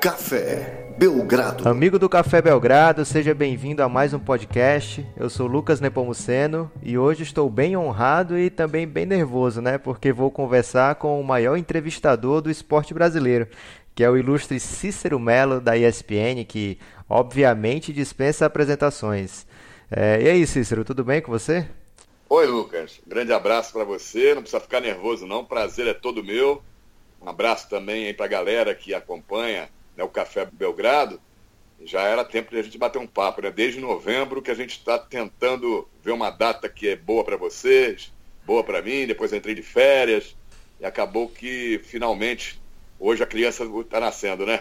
Café Belgrado. Amigo do Café Belgrado, seja bem-vindo a mais um podcast. Eu sou Lucas Nepomuceno e hoje estou bem honrado e também bem nervoso, né? Porque vou conversar com o maior entrevistador do esporte brasileiro, que é o ilustre Cícero Melo da ESPN, que obviamente dispensa apresentações. É, e aí, Cícero, tudo bem com você? Oi, Lucas. Grande abraço para você. Não precisa ficar nervoso, não. Prazer é todo meu. Um abraço também aí para a galera que acompanha né, o Café Belgrado, já era tempo de a gente bater um papo, né? Desde novembro que a gente está tentando ver uma data que é boa para vocês, boa para mim, depois entrei de férias e acabou que finalmente hoje a criança está nascendo, né?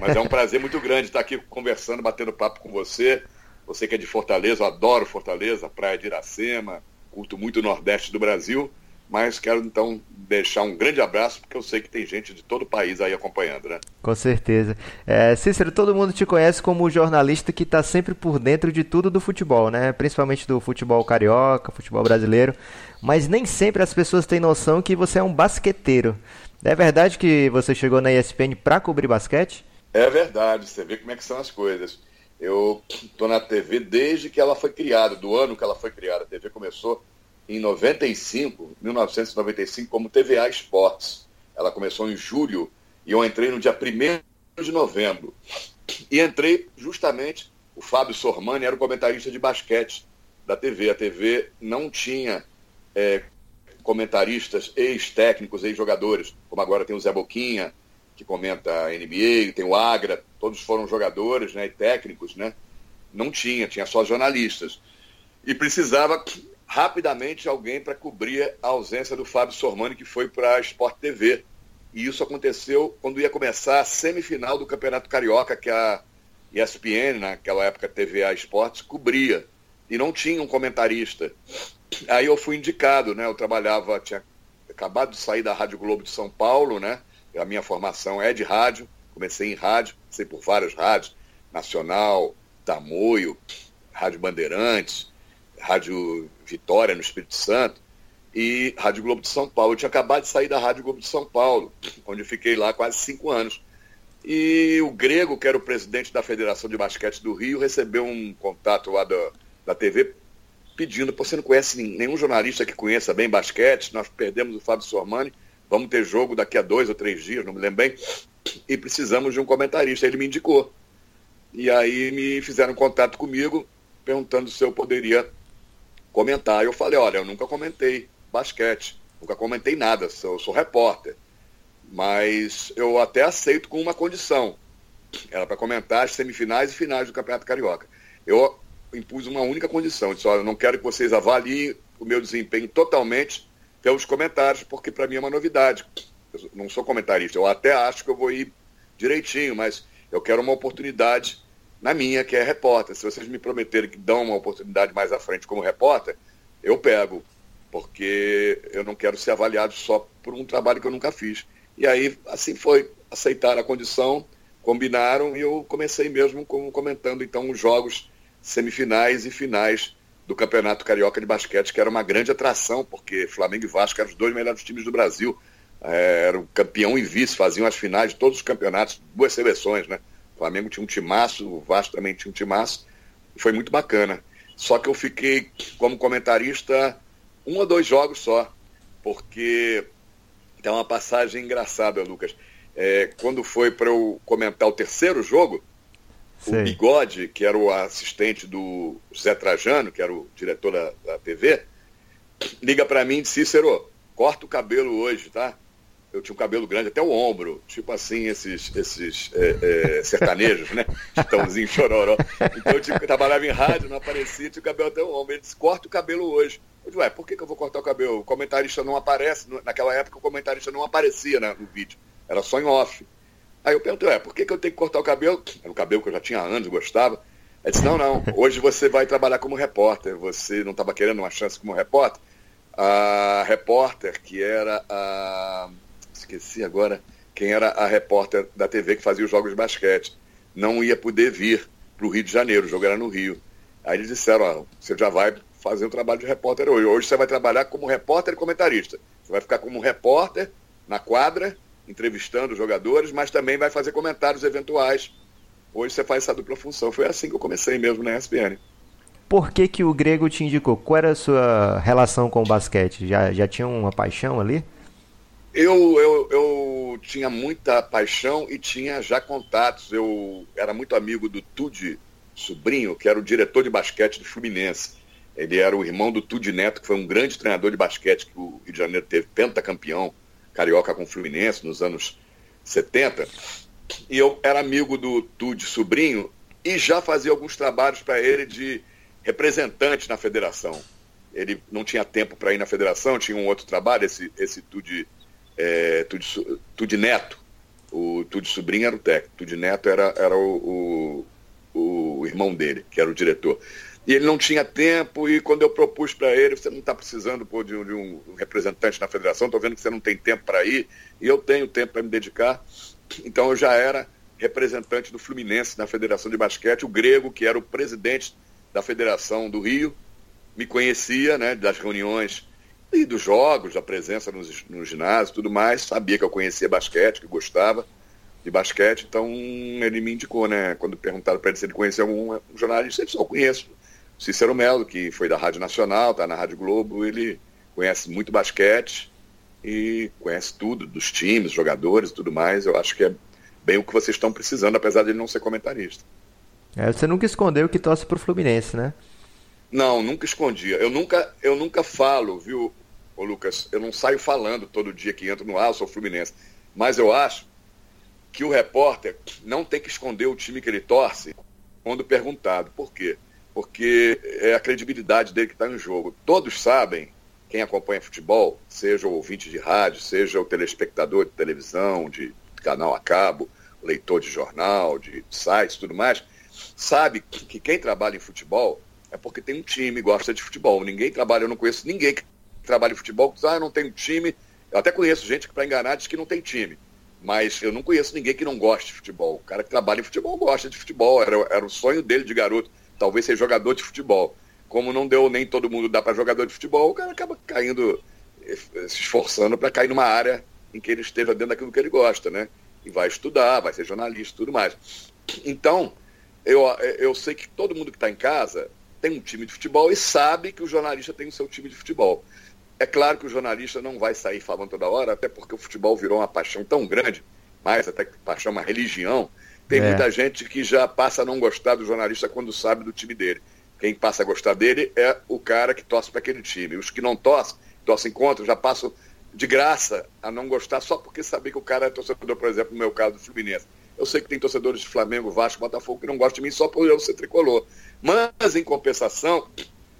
Mas é um prazer muito grande estar aqui conversando, batendo papo com você. Você que é de Fortaleza, eu adoro Fortaleza, Praia de Iracema, curto muito o Nordeste do Brasil mas quero então deixar um grande abraço, porque eu sei que tem gente de todo o país aí acompanhando, né? Com certeza. É, Cícero, todo mundo te conhece como o jornalista que está sempre por dentro de tudo do futebol, né? Principalmente do futebol carioca, futebol brasileiro. Mas nem sempre as pessoas têm noção que você é um basqueteiro. É verdade que você chegou na ESPN para cobrir basquete? É verdade, você vê como é que são as coisas. Eu estou na TV desde que ela foi criada, do ano que ela foi criada. A TV começou em 95, 1995, como TVA Esportes. Ela começou em julho e eu entrei no dia 1 de novembro. E entrei justamente, o Fábio Sormani era o comentarista de basquete da TV. A TV não tinha é, comentaristas, ex-técnicos, ex-jogadores, como agora tem o Zé Boquinha, que comenta a NBA, tem o Agra, todos foram jogadores né, e técnicos, né? Não tinha, tinha só jornalistas. E precisava rapidamente alguém para cobrir a ausência do Fábio Sormani, que foi para a Sport TV. E isso aconteceu quando ia começar a semifinal do Campeonato Carioca, que a ESPN, naquela época TVA Esportes, cobria. E não tinha um comentarista. Aí eu fui indicado, né? Eu trabalhava, tinha acabado de sair da Rádio Globo de São Paulo, né? A minha formação é de rádio, comecei em rádio, passei por várias rádios, Nacional, Tamoio, Rádio Bandeirantes, Rádio Vitória, no Espírito Santo, e Rádio Globo de São Paulo. Eu tinha acabado de sair da Rádio Globo de São Paulo, onde fiquei lá quase cinco anos. E o Grego, que era o presidente da Federação de Basquete do Rio, recebeu um contato lá da, da TV pedindo, você não conhece nenhum jornalista que conheça bem basquete, nós perdemos o Fábio Sormani, vamos ter jogo daqui a dois ou três dias, não me lembro bem, e precisamos de um comentarista. Ele me indicou. E aí me fizeram contato comigo, perguntando se eu poderia comentar. Eu falei, olha, eu nunca comentei basquete, nunca comentei nada, eu sou repórter. Mas eu até aceito com uma condição. Era para comentar as semifinais e finais do Campeonato Carioca. Eu impus uma única condição. disse, olha, eu não quero que vocês avaliem o meu desempenho totalmente pelos comentários, porque para mim é uma novidade. Eu não sou comentarista. Eu até acho que eu vou ir direitinho, mas eu quero uma oportunidade na minha, que é repórter. Se vocês me prometerem que dão uma oportunidade mais à frente como repórter, eu pego, porque eu não quero ser avaliado só por um trabalho que eu nunca fiz. E aí, assim foi. Aceitaram a condição, combinaram e eu comecei mesmo com, comentando então os jogos semifinais e finais do Campeonato Carioca de Basquete, que era uma grande atração, porque Flamengo e Vasco eram os dois melhores times do Brasil. É, eram campeão e vice, faziam as finais de todos os campeonatos, duas seleções, né? O Flamengo tinha um timaço, o Vasco também tinha um timaço. Foi muito bacana. Só que eu fiquei como comentarista um ou dois jogos só, porque tem uma passagem engraçada, Lucas. É, quando foi para eu comentar o terceiro jogo, o Bigode, que era o assistente do Zé Trajano, que era o diretor da, da TV, liga para mim e disse, Cícero, corta o cabelo hoje, tá? Eu tinha um cabelo grande até o ombro, tipo assim, esses, esses é, é, sertanejos, né? Chitãozinho, chororó. Então eu, eu trabalhava em rádio, não aparecia, tinha o cabelo até o ombro. Ele disse, corta o cabelo hoje. Eu disse, ué, por que, que eu vou cortar o cabelo? O comentarista não aparece, naquela época o comentarista não aparecia no vídeo, era só em off. Aí eu perguntei, ué, por que, que eu tenho que cortar o cabelo? Era um cabelo que eu já tinha anos, gostava. Ele disse, não, não, hoje você vai trabalhar como repórter, você não estava querendo uma chance como repórter? A repórter, que era a esqueci agora quem era a repórter da TV que fazia os jogos de basquete, não ia poder vir para o Rio de Janeiro, o jogo era no Rio. Aí eles disseram, ó, você já vai fazer um trabalho de repórter hoje. Hoje você vai trabalhar como repórter e comentarista. Você vai ficar como repórter na quadra entrevistando jogadores, mas também vai fazer comentários eventuais. Hoje você faz essa dupla função. Foi assim que eu comecei mesmo na ESPN. Por que, que o Grego te indicou? Qual era a sua relação com o basquete? Já, já tinha uma paixão ali? Eu, eu, eu tinha muita paixão e tinha já contatos. Eu era muito amigo do Tude Sobrinho, que era o diretor de basquete do Fluminense. Ele era o irmão do Tude Neto, que foi um grande treinador de basquete que o Rio de Janeiro teve pentacampeão carioca com o Fluminense nos anos 70. E eu era amigo do Tude Sobrinho e já fazia alguns trabalhos para ele de representante na federação. Ele não tinha tempo para ir na federação, tinha um outro trabalho, esse, esse Tude, é, Tude, Neto. O Tude Sobrinho era o técnico, Tude Neto era, era o, o, o irmão dele, que era o diretor. E ele não tinha tempo, e quando eu propus para ele, você não está precisando pô, de, um, de, um, representante na federação, estou vendo que você não tem tempo para ir, e eu tenho tempo para me dedicar. Então eu já era representante do Fluminense na Federação de Basquete, o Grego, que era o presidente da Federação do Rio, me conhecia, né, das reuniões e dos jogos, da presença nos, no ginásio tudo mais, sabia que eu conhecia basquete, que gostava de basquete, então ele me indicou, né, quando perguntaram para ele se ele conhecia algum um jornalista, ele eu conheço. Cícero Melo, que foi da Rádio Nacional, está na Rádio Globo, ele conhece muito basquete e conhece tudo, dos times, jogadores tudo mais, eu acho que é bem o que vocês estão precisando, apesar de ele não ser comentarista. É, você nunca escondeu que torce pro Fluminense, né? Não, nunca escondia. Eu nunca, eu nunca falo, viu, ô Lucas? Eu não saio falando todo dia que entro no ar, eu sou Fluminense. Mas eu acho que o repórter não tem que esconder o time que ele torce quando perguntado. Por quê? Porque é a credibilidade dele que está em jogo. Todos sabem, quem acompanha futebol, seja o ouvinte de rádio, seja o telespectador de televisão, de canal a cabo, leitor de jornal, de sites tudo mais, sabe que quem trabalha em futebol é porque tem um time, gosta de futebol. Ninguém trabalha, eu não conheço ninguém que trabalha em futebol que diz, ah, não tem time. Eu até conheço gente que, para enganar, diz que não tem time. Mas eu não conheço ninguém que não goste de futebol. O cara que trabalha em futebol gosta de futebol. Era, era o sonho dele de garoto, talvez ser jogador de futebol. Como não deu nem todo mundo dá para jogador de futebol, o cara acaba caindo, eh, se esforçando para cair numa área em que ele esteja dentro daquilo que ele gosta, né? E vai estudar, vai ser jornalista tudo mais. Então, eu, eu sei que todo mundo que está em casa tem um time de futebol e sabe que o jornalista tem o seu time de futebol. É claro que o jornalista não vai sair falando toda hora, até porque o futebol virou uma paixão tão grande, mais até que paixão, uma religião. Tem é. muita gente que já passa a não gostar do jornalista quando sabe do time dele. Quem passa a gostar dele é o cara que torce para aquele time. Os que não torcem, torcem contra, já passam de graça a não gostar só porque saber que o cara é torcedor, por exemplo, no meu caso do Fluminense. Eu sei que tem torcedores de Flamengo, Vasco, Botafogo que não gostam de mim só por eu ser tricolor. Mas, em compensação,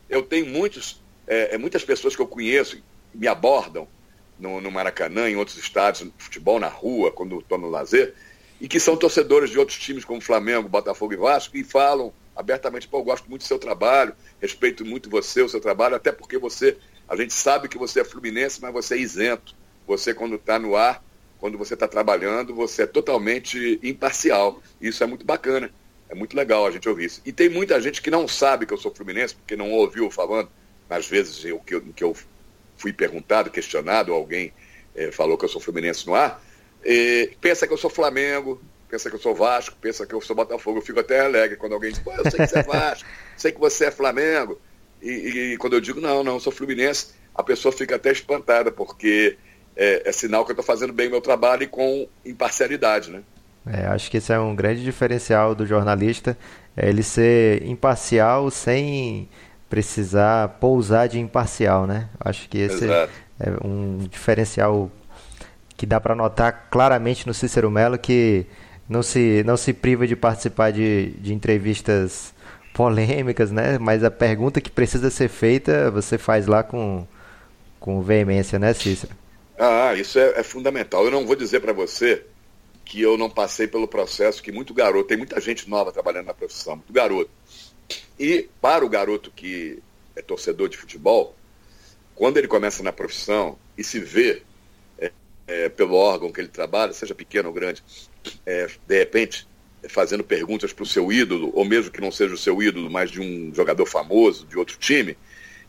eu tenho muitos, é, é muitas pessoas que eu conheço me abordam no, no Maracanã, em outros estádios, no futebol, na rua, quando estou no lazer, e que são torcedores de outros times como Flamengo, Botafogo e Vasco, e falam abertamente, pô, eu gosto muito do seu trabalho, respeito muito você, o seu trabalho, até porque você, a gente sabe que você é fluminense, mas você é isento. Você, quando está no ar, quando você está trabalhando, você é totalmente imparcial. Isso é muito bacana. É muito legal a gente ouvir isso. E tem muita gente que não sabe que eu sou fluminense, porque não ouviu falando, às vezes eu, que, eu, que eu fui perguntado, questionado, alguém é, falou que eu sou fluminense no ar, e pensa que eu sou Flamengo, pensa que eu sou Vasco, pensa que eu sou Botafogo. Eu fico até alegre quando alguém diz, pô, eu sei que você é Vasco, sei que você é Flamengo. E, e, quando eu digo, não, não, eu sou Fluminense, a pessoa fica até espantada, porque é, é sinal que eu estou fazendo bem o meu trabalho e com imparcialidade, né? É, acho que esse é um grande diferencial do jornalista, é ele ser imparcial sem precisar pousar de imparcial, né? Acho que esse Exato. é um diferencial que dá para notar claramente no Cícero Melo que não se, não se priva de participar de, de entrevistas polêmicas, né? Mas a pergunta que precisa ser feita você faz lá com, com veemência, né, Cícero? Ah, isso é, é fundamental. Eu não vou dizer para você que eu não passei pelo processo que muito garoto, tem muita gente nova trabalhando na profissão, muito garoto. E para o garoto que é torcedor de futebol, quando ele começa na profissão e se vê é, é, pelo órgão que ele trabalha, seja pequeno ou grande, é, de repente fazendo perguntas para o seu ídolo, ou mesmo que não seja o seu ídolo, mas de um jogador famoso, de outro time,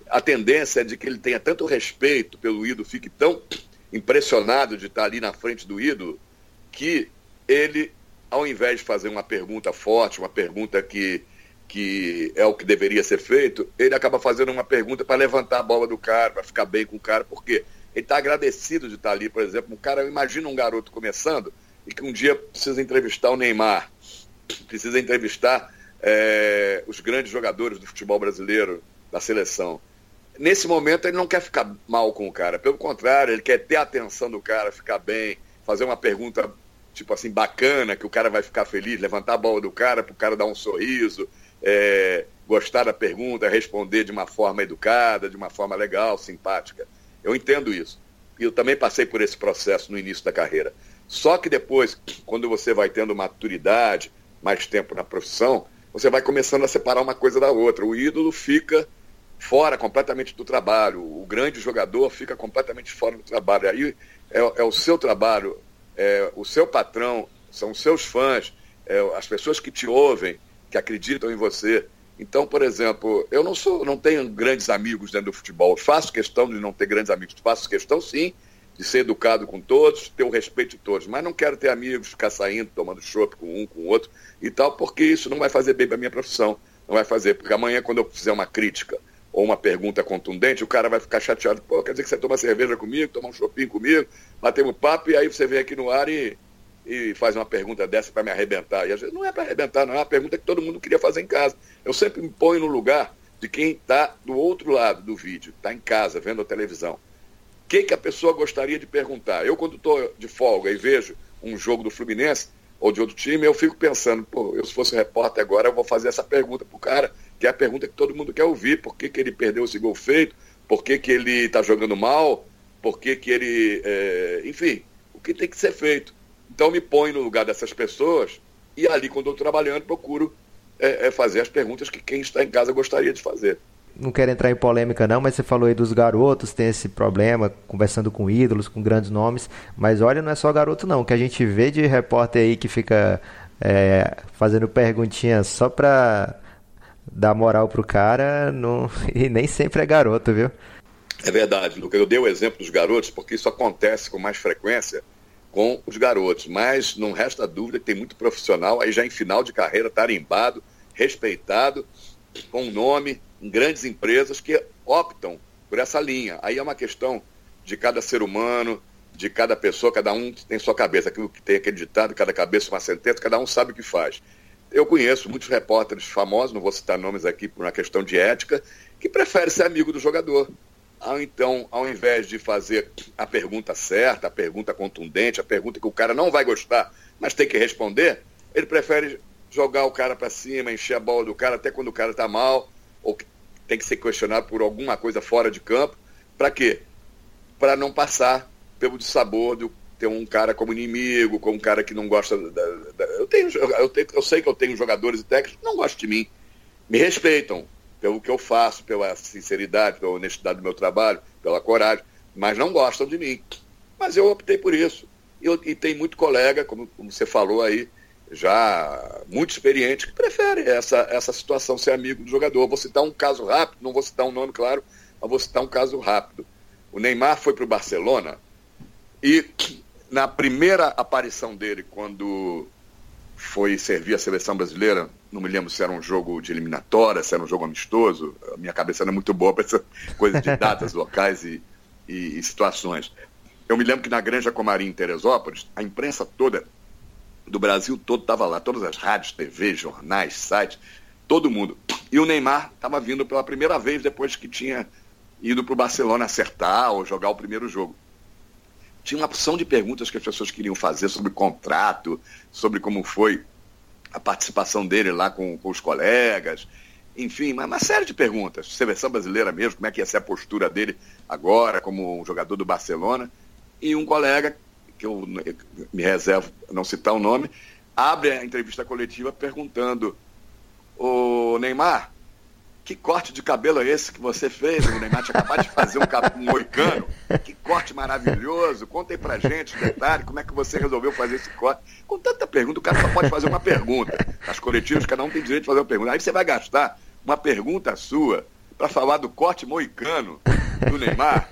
a tendência é de que ele tenha tanto respeito pelo ídolo, fique tão impressionado de estar ali na frente do ídolo, que ele, ao invés de fazer uma pergunta forte, uma pergunta que, que é o que deveria ser feito, ele acaba fazendo uma pergunta para levantar a bola do cara, para ficar bem com o cara, porque ele está agradecido de estar ali, por exemplo. Um cara, imagina um garoto começando e que um dia precisa entrevistar o Neymar, precisa entrevistar é, os grandes jogadores do futebol brasileiro, da seleção. Nesse momento ele não quer ficar mal com o cara, pelo contrário, ele quer ter a atenção do cara, ficar bem, fazer uma pergunta tipo assim bacana, que o cara vai ficar feliz, levantar a bola do cara para o cara dar um sorriso, é, gostar da pergunta, responder de uma forma educada, de uma forma legal, simpática. Eu entendo isso. E eu também passei por esse processo no início da carreira. Só que depois, quando você vai tendo maturidade, mais tempo na profissão, você vai começando a separar uma coisa da outra. O ídolo fica fora completamente do trabalho, o grande jogador fica completamente fora do trabalho. Aí é, é o seu trabalho, é o seu patrão, são os seus fãs, é, as pessoas que te ouvem, que acreditam em você. Então, por exemplo, eu não sou, não tenho grandes amigos dentro do futebol. Faço questão de não ter grandes amigos. Faço questão, sim, de ser educado com todos, ter o respeito de todos. Mas não quero ter amigos, ficar saindo, tomando chopp com um, com o outro e tal, porque isso não vai fazer bem para minha profissão. Não vai fazer, porque amanhã, quando eu fizer uma crítica ou uma pergunta contundente, o cara vai ficar chateado. Pô, quer dizer que você toma cerveja comigo, toma um shopping comigo, batemos papo, e aí você vem aqui no ar e, e faz uma pergunta dessa para me arrebentar. E às vezes não é para arrebentar, não, é uma pergunta que todo mundo queria fazer em casa. Eu sempre me ponho no lugar de quem está do outro lado do vídeo, está em casa, vendo a televisão. O que, que a pessoa gostaria de perguntar? Eu, quando estou de folga e vejo um jogo do Fluminense ou de outro time, eu fico pensando, pô, eu se fosse repórter agora, eu vou fazer essa pergunta pro cara que é a pergunta que todo mundo quer ouvir. Por que, que ele perdeu esse gol feito? Por que, que ele está jogando mal? Por que, que ele. É... Enfim, o que tem que ser feito. Então me põe no lugar dessas pessoas e ali, quando eu estou trabalhando, procuro é, é fazer as perguntas que quem está em casa gostaria de fazer. Não quero entrar em polêmica não, mas você falou aí dos garotos, tem esse problema, conversando com ídolos, com grandes nomes, mas olha, não é só garoto não, que a gente vê de repórter aí que fica é, fazendo perguntinhas só para dar moral pro cara e nem sempre é garoto, viu? É verdade, Lucas. Eu dei o exemplo dos garotos porque isso acontece com mais frequência com os garotos, mas não resta dúvida que tem muito profissional aí já em final de carreira, tarimbado, respeitado, com nome, em grandes empresas que optam por essa linha. Aí é uma questão de cada ser humano, de cada pessoa, cada um tem sua cabeça, aquilo que tem aquele ditado, cada cabeça uma sentença, cada um sabe o que faz. Eu conheço muitos repórteres famosos, não vou citar nomes aqui por uma questão de ética, que preferem ser amigo do jogador. Então, ao invés de fazer a pergunta certa, a pergunta contundente, a pergunta que o cara não vai gostar, mas tem que responder, ele prefere jogar o cara para cima, encher a bola do cara até quando o cara está mal, ou tem que ser questionado por alguma coisa fora de campo. Para quê? Para não passar pelo sabor do ter um cara como inimigo, como um cara que não gosta da, da, eu, tenho, eu, tenho, eu sei que eu tenho jogadores e técnicos que não gostam de mim. Me respeitam pelo que eu faço, pela sinceridade, pela honestidade do meu trabalho, pela coragem, mas não gostam de mim. Mas eu optei por isso. Eu, e tem muito colega, como, como você falou aí, já muito experiente, que prefere essa, essa situação, ser amigo do jogador. vou citar um caso rápido, não vou citar um nome, claro, mas vou citar um caso rápido. O Neymar foi para o Barcelona e na primeira aparição dele, quando foi servir a seleção brasileira, não me lembro se era um jogo de eliminatória, se era um jogo amistoso, a minha cabeça não é muito boa para essa coisa de datas locais e, e, e, situações. Eu me lembro que na Granja Comarim, em Teresópolis, a imprensa toda do Brasil todo estava lá, todas as rádios, TV, jornais, sites, todo mundo. E o Neymar estava vindo pela primeira vez depois que tinha ido para o Barcelona acertar ou jogar o primeiro jogo tinha uma opção de perguntas que as pessoas queriam fazer sobre contrato, sobre como foi a participação dele lá com, com os colegas, enfim, uma, uma, série de perguntas. Seleção brasileira mesmo, como é que ia ser a postura dele agora como um jogador do Barcelona. E um colega, que eu me reservo não citar o nome, abre a entrevista coletiva perguntando: O Neymar, que corte de cabelo é esse que você fez? O Neymar tinha acabado de fazer um, um moicano. Corte maravilhoso. Conta aí pra gente, detalhe, como é que você resolveu fazer esse corte. Com tanta pergunta, o cara só pode fazer uma pergunta. As coletivas, cada um tem direito de fazer uma pergunta. Aí você vai gastar uma pergunta sua para falar do corte moicano do Neymar.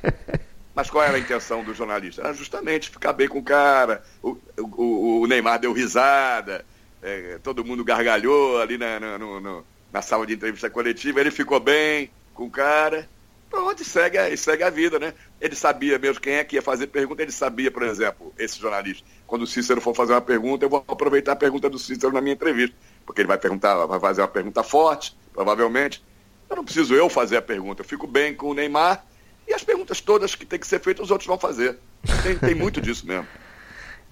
Mas qual era a intenção do jornalista? Era justamente ficar bem com o cara. O, o, o Neymar deu risada, é, todo mundo gargalhou ali na, na, no, na sala de entrevista coletiva, ele ficou bem com o cara. Pronto, segue, segue a vida, né? Ele sabia mesmo quem é que ia fazer pergunta, ele sabia, por exemplo, esse jornalista, quando o Cícero for fazer uma pergunta, eu vou aproveitar a pergunta do Cícero na minha entrevista, porque ele vai perguntar, vai fazer uma pergunta forte, provavelmente. Eu não preciso eu fazer a pergunta, eu fico bem com o Neymar e as perguntas todas que tem que ser feitas os outros vão fazer. Tem, tem muito disso mesmo.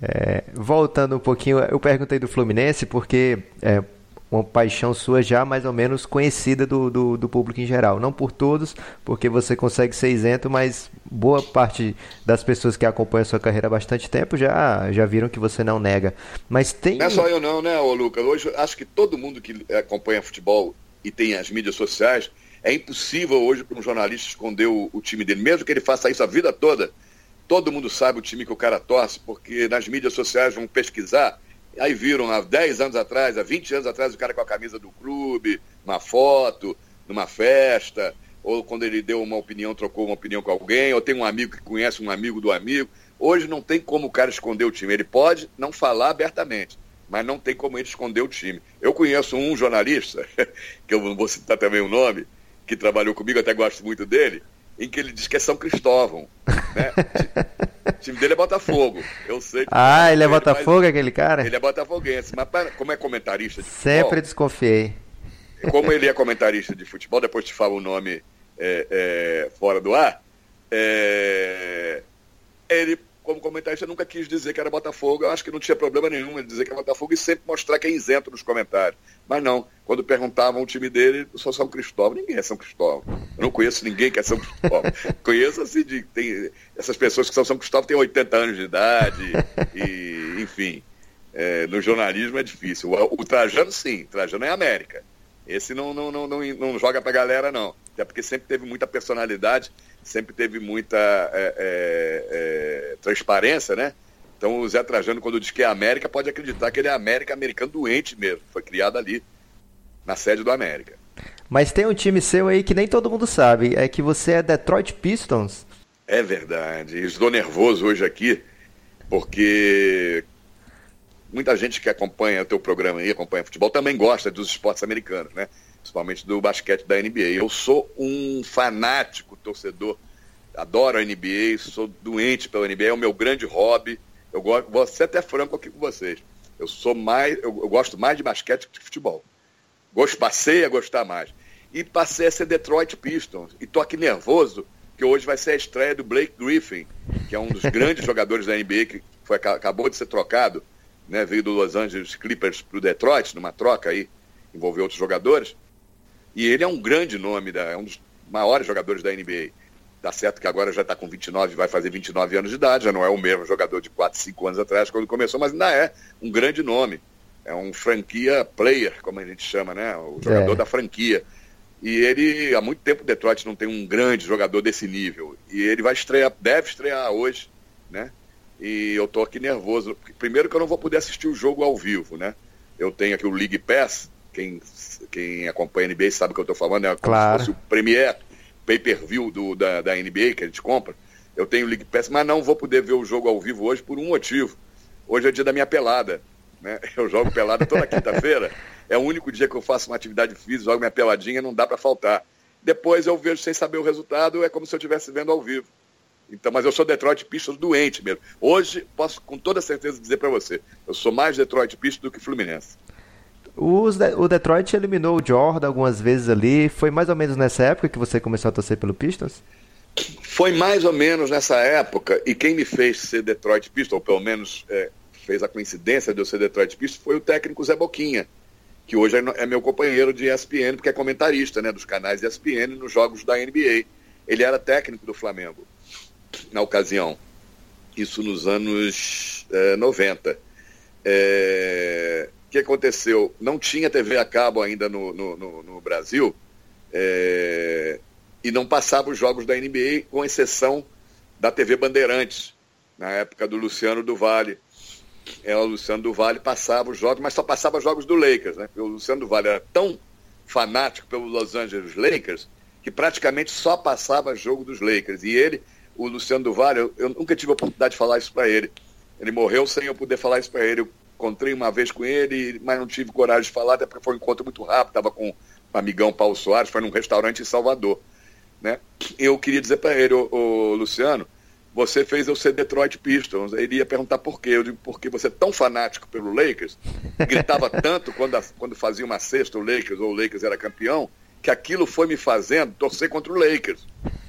É, voltando um pouquinho, eu perguntei do Fluminense porque é, uma paixão sua já mais ou menos conhecida do, do, do, público em geral. Não por todos, porque você consegue ser isento, mas boa parte das pessoas que acompanham a sua carreira há bastante tempo já, já viram que você não nega. Mas tem. Não é só eu não, né, ô Lucas? Hoje acho que todo mundo que acompanha futebol e tem as mídias sociais, é impossível hoje para um jornalista esconder o, o time dele, mesmo que ele faça isso a vida toda. Todo mundo sabe o time que o cara torce, porque nas mídias sociais vão pesquisar Aí viram há 10 anos atrás, há 20 anos atrás, o cara com a camisa do clube, uma foto, numa festa, ou quando ele deu uma opinião, trocou uma opinião com alguém, ou tem um amigo que conhece um amigo do amigo. Hoje não tem como o cara esconder o time. Ele pode não falar abertamente, mas não tem como ele esconder o time. Eu conheço um jornalista, que eu não vou citar também o nome, que trabalhou comigo, até gosto muito dele, em que ele diz que é São Cristóvão. Né? o time dele é Botafogo. Eu sei. ah, ele é Botafogo, aquele cara? Ele é botafoguense, mas para, como é comentarista de futebol. Sempre desconfiei. Como ele é comentarista de futebol, depois te falo o nome é, é, fora do ar. É, ele como comentarista, nunca quis dizer que era Botafogo. Eu acho que não tinha problema nenhum ele dizer que era Botafogo e sempre mostrar que é isento nos comentários. Mas não, quando perguntavam o time dele, eu sou São Cristóvão. Ninguém é São Cristóvão. Eu não conheço ninguém que é São Cristóvão. conheço assim, de, tem, essas pessoas que são São Cristóvão têm 80 anos de idade, e, enfim. É, no jornalismo é difícil. O, o, Trajano, sim, Trajano é América. Esse não, não, não, não, não joga pra galera, não. Até porque sempre teve muita personalidade sempre teve muita é, é, é, transparência, né? Então o Zé Trajano, quando diz que é América, pode acreditar que ele é América americano doente mesmo. Foi criado ali, na sede do América. Mas tem um time seu aí que nem todo mundo sabe, é que você é Detroit Pistons. É verdade. Estou nervoso hoje aqui, porque muita gente que acompanha o teu programa aí, acompanha futebol, também gosta dos esportes americanos, né? Principalmente do basquete da NBA. Eu sou um fanático torcedor, adoro a NBA, sou doente pela NBA, é o meu grande hobby. Eu gosto, vou ser até franco aqui com vocês. Eu sou mais, eu, eu gosto mais de basquete que de futebol. Gosto, passei a gostar mais. E passei a ser Detroit Pistons. E tô aqui nervoso, que hoje vai ser a estreia do Blake Griffin, que é um dos grandes jogadores da NBA, que foi, acabou de ser trocado, né, veio do Los Angeles Clippers para o Detroit, numa troca aí, envolveu outros jogadores. E ele é um grande nome, da, é um dos maiores jogadores da NBA. Tá certo que agora já está com 29, vai fazer 29 anos de idade, já não é o mesmo jogador de 4, 5 anos atrás quando começou, mas ainda é um grande nome. É um franquia player, como a gente chama, né? O jogador é. da franquia. E ele, há muito tempo, Detroit não tem um grande jogador desse nível. E ele vai estrear, deve estrear hoje, né? E eu tô aqui nervoso. Primeiro que eu não vou poder assistir o jogo ao vivo, né? Eu tenho aqui o League Pass, quem, quem acompanha a NBA sabe o que eu estou falando, é como claro. se fosse o Premier pay-per-view da, da NBA que a gente compra. Eu tenho o League Pass, mas não vou poder ver o jogo ao vivo hoje por um motivo. Hoje é dia da minha pelada. Né? Eu jogo pelada toda quinta-feira. É o único dia que eu faço uma atividade física, jogo minha peladinha, não dá para faltar. Depois eu vejo sem saber o resultado, é como se eu estivesse vendo ao vivo. Então, mas eu sou Detroit Pistons doente mesmo. Hoje, posso com toda certeza dizer para você, eu sou mais Detroit Pistons do que Fluminense. Os, o Detroit eliminou o Jordan algumas vezes ali. Foi mais ou menos nessa época que você começou a torcer pelo Pistons? Foi mais ou menos nessa época. E quem me fez ser Detroit Pistons, ou pelo menos é, fez a coincidência de eu ser Detroit Pistons, foi o técnico Zé Boquinha, que hoje é, é meu companheiro de ESPN, porque é comentarista né, dos canais ESPN nos jogos da NBA. Ele era técnico do Flamengo na ocasião. Isso nos anos é, 90. É, que aconteceu? Não tinha TV a cabo ainda no, no, no, no Brasil é, e não passava os jogos da NBA, com exceção da TV Bandeirantes, na época do Luciano do. É, o Luciano do passava os jogos, mas só passava jogos do Lakers, né? o Luciano do era tão fanático pelo Los Angeles Lakers que praticamente só passava jogo dos Lakers. E ele, o Luciano do eu, eu nunca tive a oportunidade de falar isso para ele. Ele morreu sem eu poder falar isso para ele. Encontrei uma vez com ele, mas não tive coragem de falar, até porque foi um encontro muito rápido, estava com o amigão Paulo Soares, foi num restaurante em Salvador. Né? Eu queria dizer para ele, ô, Luciano, você fez eu ser Detroit Pistons. Ele ia perguntar por quê. Eu digo, porque você é tão fanático pelo Lakers, gritava tanto quando, a, quando fazia uma sexta o Lakers, ou o Lakers era campeão, que aquilo foi me fazendo torcer contra o Lakers.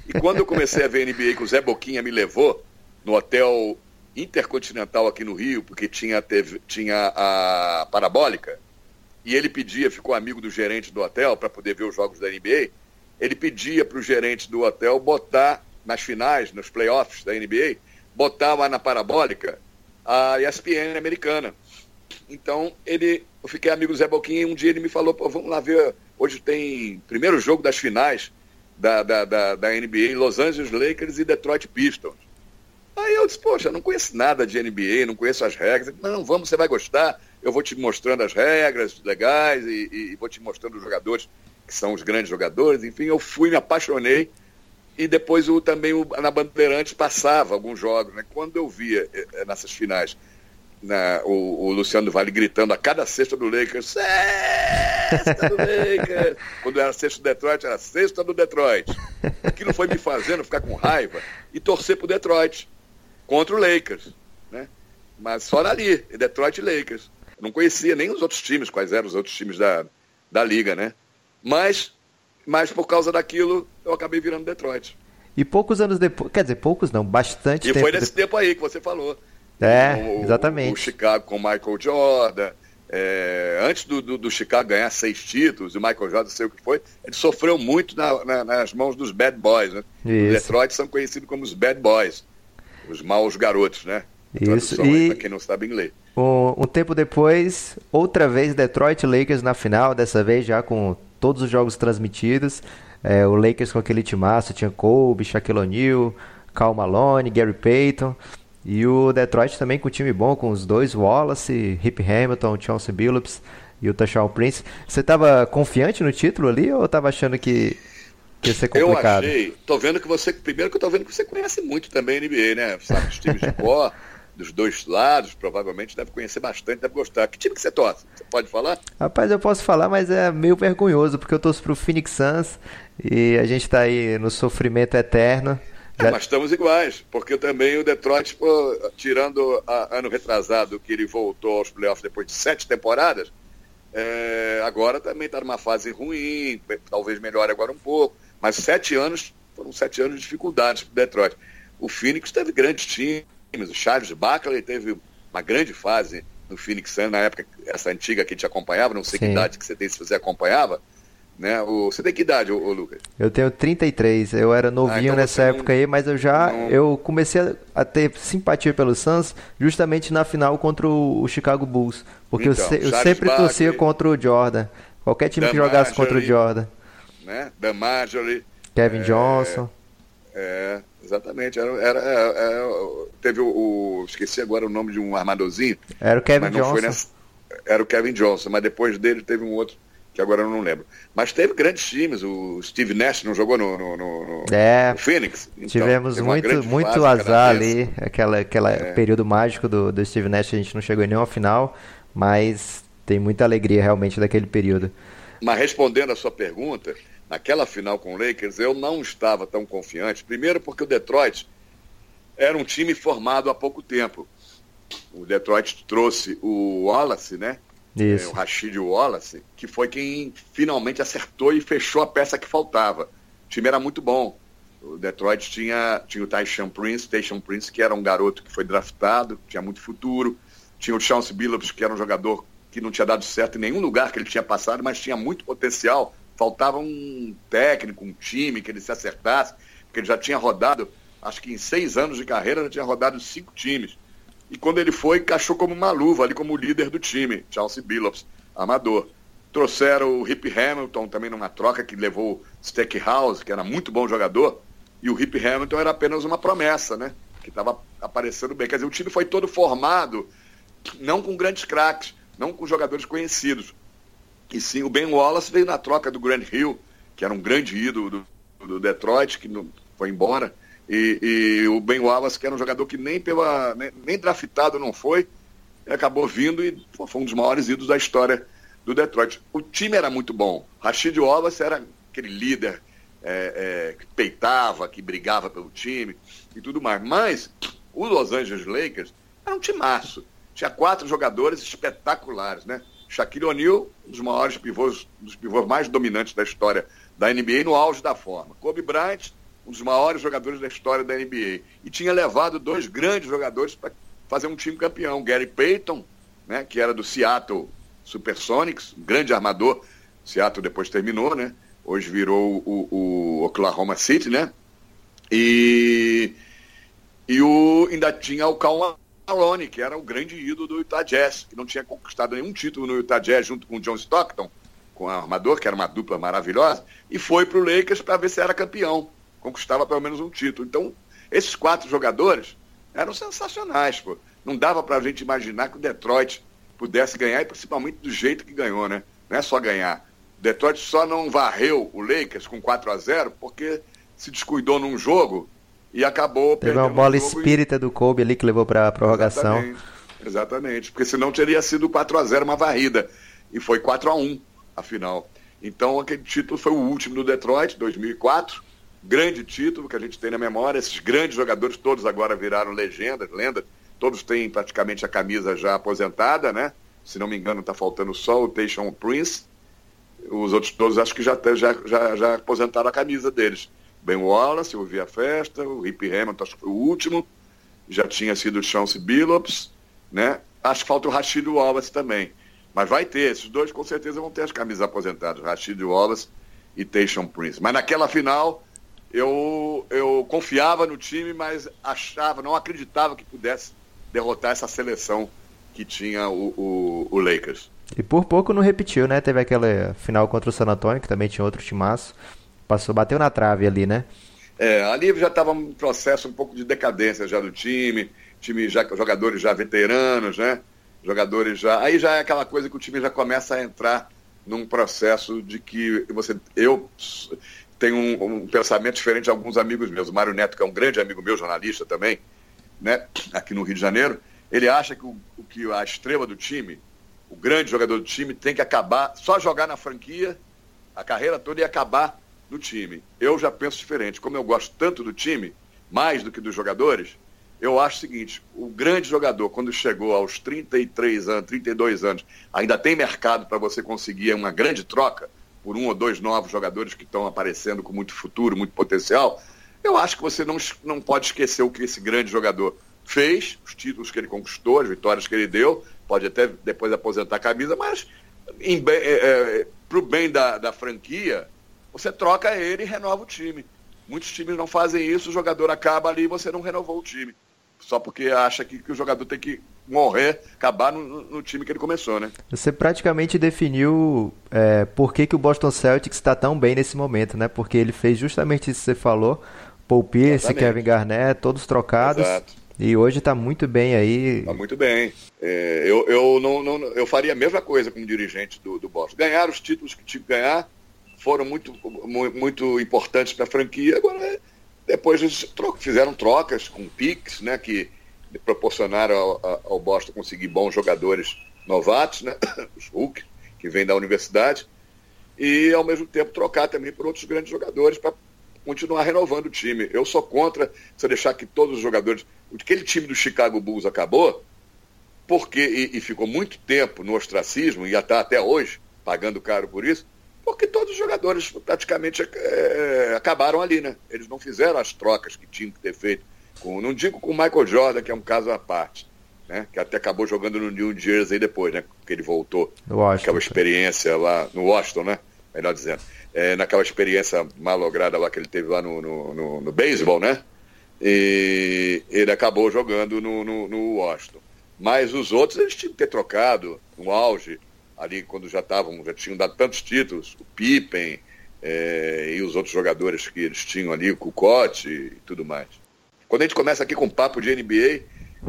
E quando eu comecei a ver NBA que o Zé Boquinha me levou no hotel Intercontinental aqui no Rio, porque tinha, TV, tinha a parabólica, e ele pedia, ficou amigo do gerente do hotel para poder ver os jogos da NBA, ele pedia para o gerente do hotel botar nas finais, nos playoffs da NBA, botava na parabólica a ESPN americana. Então, ele, eu fiquei amigo do Zé Boquinha e um dia ele me falou, vamos lá ver, hoje tem primeiro jogo das finais da, da, da, da NBA, Los Angeles Lakers e Detroit Pistons. Aí eu disse, poxa, não conheço nada de NBA, não conheço as regras. Não, vamos, você vai gostar. Eu vou te mostrando as regras legais e, e, vou te mostrando os jogadores que são os grandes jogadores. Enfim, eu fui, me apaixonei e depois o, também o, na Bandeirantes passava alguns jogos. Né? Quando eu via eh, nessas finais na, o, o, Luciano Vale gritando a cada sexta do Lakers, sexta do Lakers! Quando era sexta do Detroit, era sexta do Detroit. Aquilo foi me fazendo ficar com raiva e torcer pro Detroit contra o Lakers. Né? Mas só ali, Detroit e Lakers. Não conhecia nem os outros times, quais eram os outros times da, da liga, né? Mas mas por causa daquilo eu acabei virando Detroit. E poucos anos depois, quer dizer, poucos não, bastante e tempo. E foi nesse de... tempo aí que você falou. É, o, exatamente. O, Chicago com o Michael Jordan. É, antes do, do, do, Chicago ganhar seis títulos, o Michael Jordan, sei o que foi, ele sofreu muito na, na, nas mãos dos bad boys. Né? Os Detroit são conhecidos como os bad boys, os maus garotos, né? Isso, e... Para quem não sabe inglês. Um, um tempo depois, outra vez Detroit Lakers na final, dessa vez já com todos os jogos transmitidos. É, o Lakers com aquele timaço tinha Kobe, Shaquille O'Neal, Cal Malone, Gary Payton. E o Detroit também com um time bom, com os dois Wallace, Rip Hamilton, Chauncey Billups e o Tashawn Prince. Você estava confiante no título ali ou estava achando que, que ia ser complicado? Eu achei. Tô vendo que você. Primeiro que eu tô vendo que você conhece muito também a NBA, né? Sabe os times de pó. dos dois lados, provavelmente deve conhecer bastante, deve gostar. Que time que você torce? Você pode falar? Rapaz, eu posso falar, mas é meio vergonhoso, porque eu torço pro Phoenix Suns e a gente está aí no sofrimento eterno. É, Já... É, mas estamos iguais, porque também o Detroit, pô, tirando a, ano retrasado que ele voltou aos playoffs depois de sete temporadas, é, agora também está numa fase ruim, talvez melhore agora um pouco, mas sete anos foram sete anos de dificuldades para o Detroit. O Phoenix teve grandes times. O Charles Barkley teve uma grande fase no Phoenix Suns, na época, essa antiga que te acompanhava, não sei Sim. que idade que você tem se você acompanhava. Né? O, você tem que idade, ô, ô Lucas? Eu tenho 33, eu era novinho ah, então nessa época não, aí, mas eu já não... eu comecei a, ter simpatia pelo Suns justamente na final contra o, Chicago Bulls, porque então, eu, se, eu sempre Barkley, torcia contra o Jordan. Qualquer time Dan que jogasse contra o Jordan. Né? Dan Marjorie, Kevin é, Johnson. É, Exatamente. Era, era, era, era teve o, o, Esqueci agora o nome de um armadorzinho. Era o Kevin Johnson. Nessa, era o Kevin Johnson, mas depois dele teve um outro que agora eu não lembro. Mas teve grandes times. O Steve Nash não jogou no, no, no, é, no Phoenix. Então, tivemos muito, muito azar ali. Aquele aquela é. período mágico do, do Steve Nash, a gente não chegou em nenhuma final. Mas tem muita alegria realmente daquele período. Mas respondendo a sua pergunta, naquela final com o Lakers, eu não estava tão confiante. Primeiro porque o Detroit era um time formado há pouco tempo. O Detroit trouxe o Wallace, né? É, o Rashid Wallace, que foi quem finalmente acertou e fechou a peça que faltava. O time era muito bom. O Detroit tinha, tinha o Tyshon Prince, Tyshon Prince, que era um garoto que foi draftado, tinha muito futuro. Tinha o Chance Billups, que era um jogador que não tinha dado certo em nenhum lugar que ele tinha passado, mas tinha muito potencial faltava um técnico, um time que ele se acertasse, porque ele já tinha rodado, acho que em seis anos de carreira, já tinha rodado cinco times. E quando ele foi, encaixou como uma luva ali como líder do time, Chelsea Billups, amador. Trouxeram o Rip Hamilton também numa troca que levou o Stackhouse, que era muito bom jogador, e o Rip Hamilton era apenas uma promessa, né? Que estava aparecendo bem. Quer dizer, o time foi todo formado, não com grandes craques, não com jogadores conhecidos, e sim, o Ben Wallace veio na troca do Grant Hill, que era um grande ídolo do, do Detroit, que não, foi embora. E, e, o Ben Wallace, que era um jogador que nem pela nem, nem draftado não foi, acabou vindo e foi um dos maiores ídolos da história do Detroit. O time era muito bom. Rashid Wallace era aquele líder é, é, que peitava, que brigava pelo time e tudo mais. Mas o Los Angeles Lakers era um timaço. Tinha quatro jogadores espetaculares, né? Shaquille O'Neal, um dos maiores pivôs, um dos pivôs mais dominantes da história da NBA no auge da forma. Kobe Bryant, um dos maiores jogadores da história da NBA. E tinha levado dois grandes jogadores para fazer um time campeão. Gary Payton, né, que era do Seattle Supersonics, um grande armador. Seattle depois terminou, né? Hoje virou o, o Oklahoma City, né? E, e o, ainda tinha o Cal Malone, que era o grande ídolo do Utah Jazz, que não tinha conquistado nenhum título no Utah Jazz junto com o John Stockton, com o armador, que era uma dupla maravilhosa, e foi para o Lakers para ver se era campeão. Conquistava pelo menos um título. Então, esses quatro jogadores eram sensacionais, pô. Não dava para a gente imaginar que o Detroit pudesse ganhar, e principalmente do jeito que ganhou, né? Não é só ganhar. O Detroit só não varreu o Lakers com 4 a 0 porque se descuidou num jogo e acabou Teve uma bola espírita e... do Kobe ali que levou para a prorrogação. Exatamente, exatamente, porque senão teria sido 4 a 0 uma varrida. E foi 4 a 1 a final. Então aquele título foi o último do Detroit, 2004. Grande título que a gente tem na memória. Esses grandes jogadores todos agora viraram legendas, lendas. Todos têm praticamente a camisa já aposentada, né? Se não me engano, está faltando só o Tayshaun Prince. Os outros todos acho que já, já, já, já aposentaram a camisa deles. Ben Wallace, eu vi a festa, o Rip Hamilton, acho que foi o último, já tinha sido o Chance Billups, né? Acho que falta o Rashid Wallace também. Mas vai ter, esses dois com certeza vão ter as camisas aposentadas, Rashid Wallace e Tayshaun Prince. Mas naquela final, eu, eu confiava no time, mas achava, não acreditava que pudesse derrotar essa seleção que tinha o, o, o Lakers. E por pouco não repetiu, né? Teve aquela final contra o San Antonio, que também tinha outro timaço. Passou, bateu na trave ali, né? É, ali já estava um processo um pouco de decadência já do time, time já jogadores já veteranos, né? Jogadores já, aí já é aquela coisa que o time já começa a entrar num processo de que você, eu tenho um, um pensamento diferente de alguns amigos meus. O Mário Neto, que é um grande amigo meu, jornalista também, né? Aqui no Rio de Janeiro, ele acha que, o, que a estrela do time, o grande jogador do time, tem que acabar, só jogar na franquia a carreira toda e acabar do time. Eu já penso diferente. Como eu gosto tanto do time, mais do que dos jogadores, eu acho o seguinte: o grande jogador, quando chegou aos 33 anos, 32 anos, ainda tem mercado para você conseguir uma grande troca por um ou dois novos jogadores que estão aparecendo com muito futuro, muito potencial. Eu acho que você não, não pode esquecer o que esse grande jogador fez, os títulos que ele conquistou, as vitórias que ele deu, pode até depois aposentar a camisa, mas é, é, para o bem da, da franquia, você troca ele e renova o time. Muitos times não fazem isso, o jogador acaba ali e você não renovou o time. Só porque acha que, que o jogador tem que morrer, acabar no, no, time que ele começou, né? Você praticamente definiu é, por que, que o Boston Celtics está tão bem nesse momento, né? Porque ele fez justamente isso que você falou. Paul Pierce, Exatamente. Kevin Garnett, todos trocados. Exato. E hoje está muito bem aí. Está muito bem. É, eu, eu, não, não, eu faria a mesma coisa como dirigente do, do Boston. Ganhar os títulos que tinha que ganhar, foram muito, muito importantes para a franquia. Agora, depois eles fizeram trocas com picks, né, que proporcionaram ao, ao Boston conseguir bons jogadores novatos, né, os Hulk, que vêm da universidade, e ao mesmo tempo trocar também por outros grandes jogadores para continuar renovando o time. Eu sou contra você deixar que todos os jogadores. Aquele time do Chicago Bulls acabou, porque e, e ficou muito tempo no ostracismo, e está até hoje, pagando caro por isso, porque todos os jogadores praticamente é, acabaram ali, né? Eles não fizeram as trocas que tinham que ter feito. Com, não digo com o Michael Jordan, que é um caso à parte, né? Que até acabou jogando no New Jersey depois, né? Porque ele voltou. Aquela experiência lá no Washington, né? Melhor dizendo. É, naquela experiência malograda lá que ele teve lá no, no, no, no beisebol, né? E ele acabou jogando no, no, no Washington. Mas os outros eles tinham que ter trocado no auge ali quando já estavam, já tinham dado tantos títulos, o Pippen é, e os outros jogadores que eles tinham ali, o Cucote e tudo mais. Quando a gente começa aqui com papo de NBA,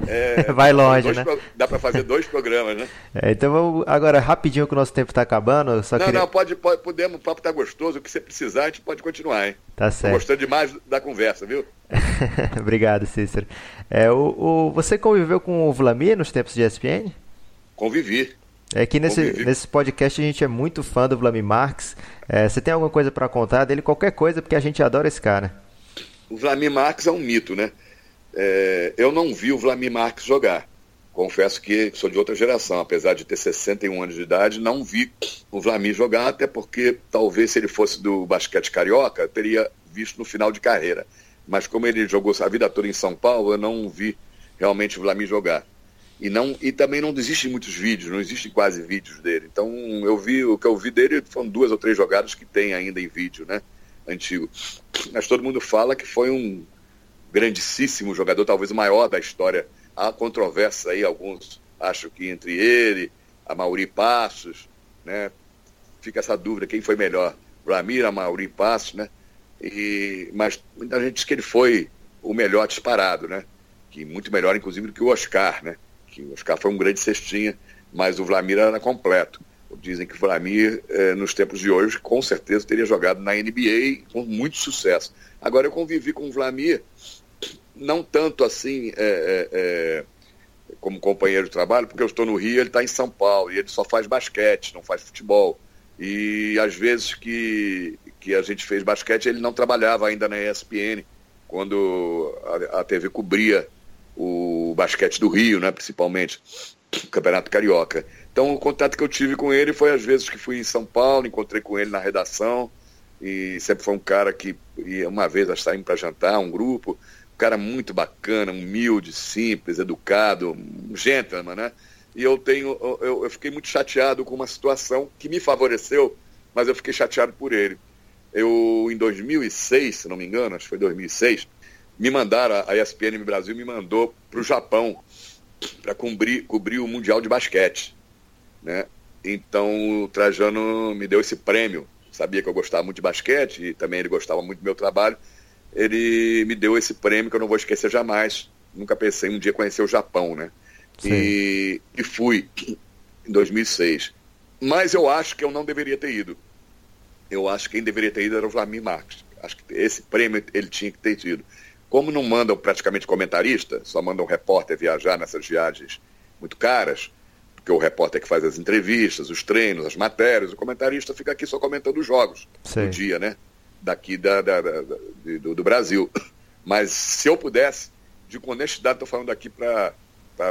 É, Vai longe, né? Pro... Dá para fazer dois programas, né? É, então vamos agora rapidinho que o nosso tempo está acabando. Só não, queria... não, pode, pode, podemos, o papo tá gostoso. O que você precisar, a gente pode continuar, hein? Tá certo. Tô gostando demais da conversa, viu? Obrigado, Cícero. É, o, o, você conviveu com o Vlamir nos tempos de ESPN? Convivi. É que nesse, nesse podcast a gente é muito fã do Vlamir Marques. É, você tem alguma coisa para contar dele? Qualquer coisa, porque a gente adora esse cara. O Vlamir Marques é um mito, né? É, eu não vi o Vlamir Marques jogar. Confesso que sou de outra geração, apesar de ter 61 anos de idade, não vi o Vlamir jogar, até porque talvez se ele fosse do basquete carioca, teria visto no final de carreira. Mas como ele jogou a vida toda em São Paulo, eu não vi realmente o Vlamir jogar. E, não, e também não existem muitos vídeos, não existem quase vídeos dele. Então eu vi, o que eu vi dele foram duas ou três jogadas que tem ainda em vídeo, né? Antigo. Mas todo mundo fala que foi um grandíssimo jogador, talvez o maior da história. Há controvérsia aí, alguns acham que entre ele, a Mauri Passos, né? Fica essa dúvida, quem foi melhor? Ramir, a Mauri Passos, né? E, mas muita gente diz que ele foi o melhor disparado, né? Que muito melhor, inclusive, do que o Oscar, né? Que o Oscar foi um grande cestinha, mas o Vlamir era completo. Dizem que o Vlamir, eh, nos tempos de hoje, com certeza teria jogado na NBA com muito sucesso. Agora, eu convivi com o Vlamir não tanto assim é, é, é, como companheiro de trabalho, porque eu estou no Rio, ele está em São Paulo, e ele só faz basquete, não faz futebol. E às vezes que, que a gente fez basquete, ele não trabalhava ainda na ESPN, quando a, a TV cobria o basquete do Rio, né, principalmente, o Campeonato Carioca. Então o contato que eu tive com ele foi às vezes que fui em São Paulo, encontrei com ele na redação, e sempre foi um cara que ia uma vez nós saímos para jantar, um grupo, cara muito bacana, humilde, simples, educado, um gentleman, né? E eu tenho, eu, eu fiquei muito chateado com uma situação que me favoreceu, mas eu fiquei chateado por ele. Eu, em 2006, se não me engano, acho que foi 2006, me mandaram, a ESPN Brasil me mandou para o Japão para cobrir, cobrir o Mundial de Basquete, né? Então o Trajano me deu esse prêmio. Sabia que eu gostava muito de basquete e também ele gostava muito do meu trabalho ele me deu esse prêmio que eu não vou esquecer jamais. Nunca pensei um dia conhecer o Japão, né? E, e fui em 2006. Mas eu acho que eu não deveria ter ido. Eu acho que quem deveria ter ido era o Vladimir Marques. Acho que esse prêmio ele tinha que ter tido. Como não mandam praticamente comentarista, só mandam um repórter viajar nessas viagens muito caras, porque o repórter é que faz as entrevistas, os treinos, as matérias, o comentarista fica aqui só comentando os jogos Sim. do dia, né? daqui da, da, da do, do, Brasil. Mas se eu pudesse, de com honestidade, estou falando aqui para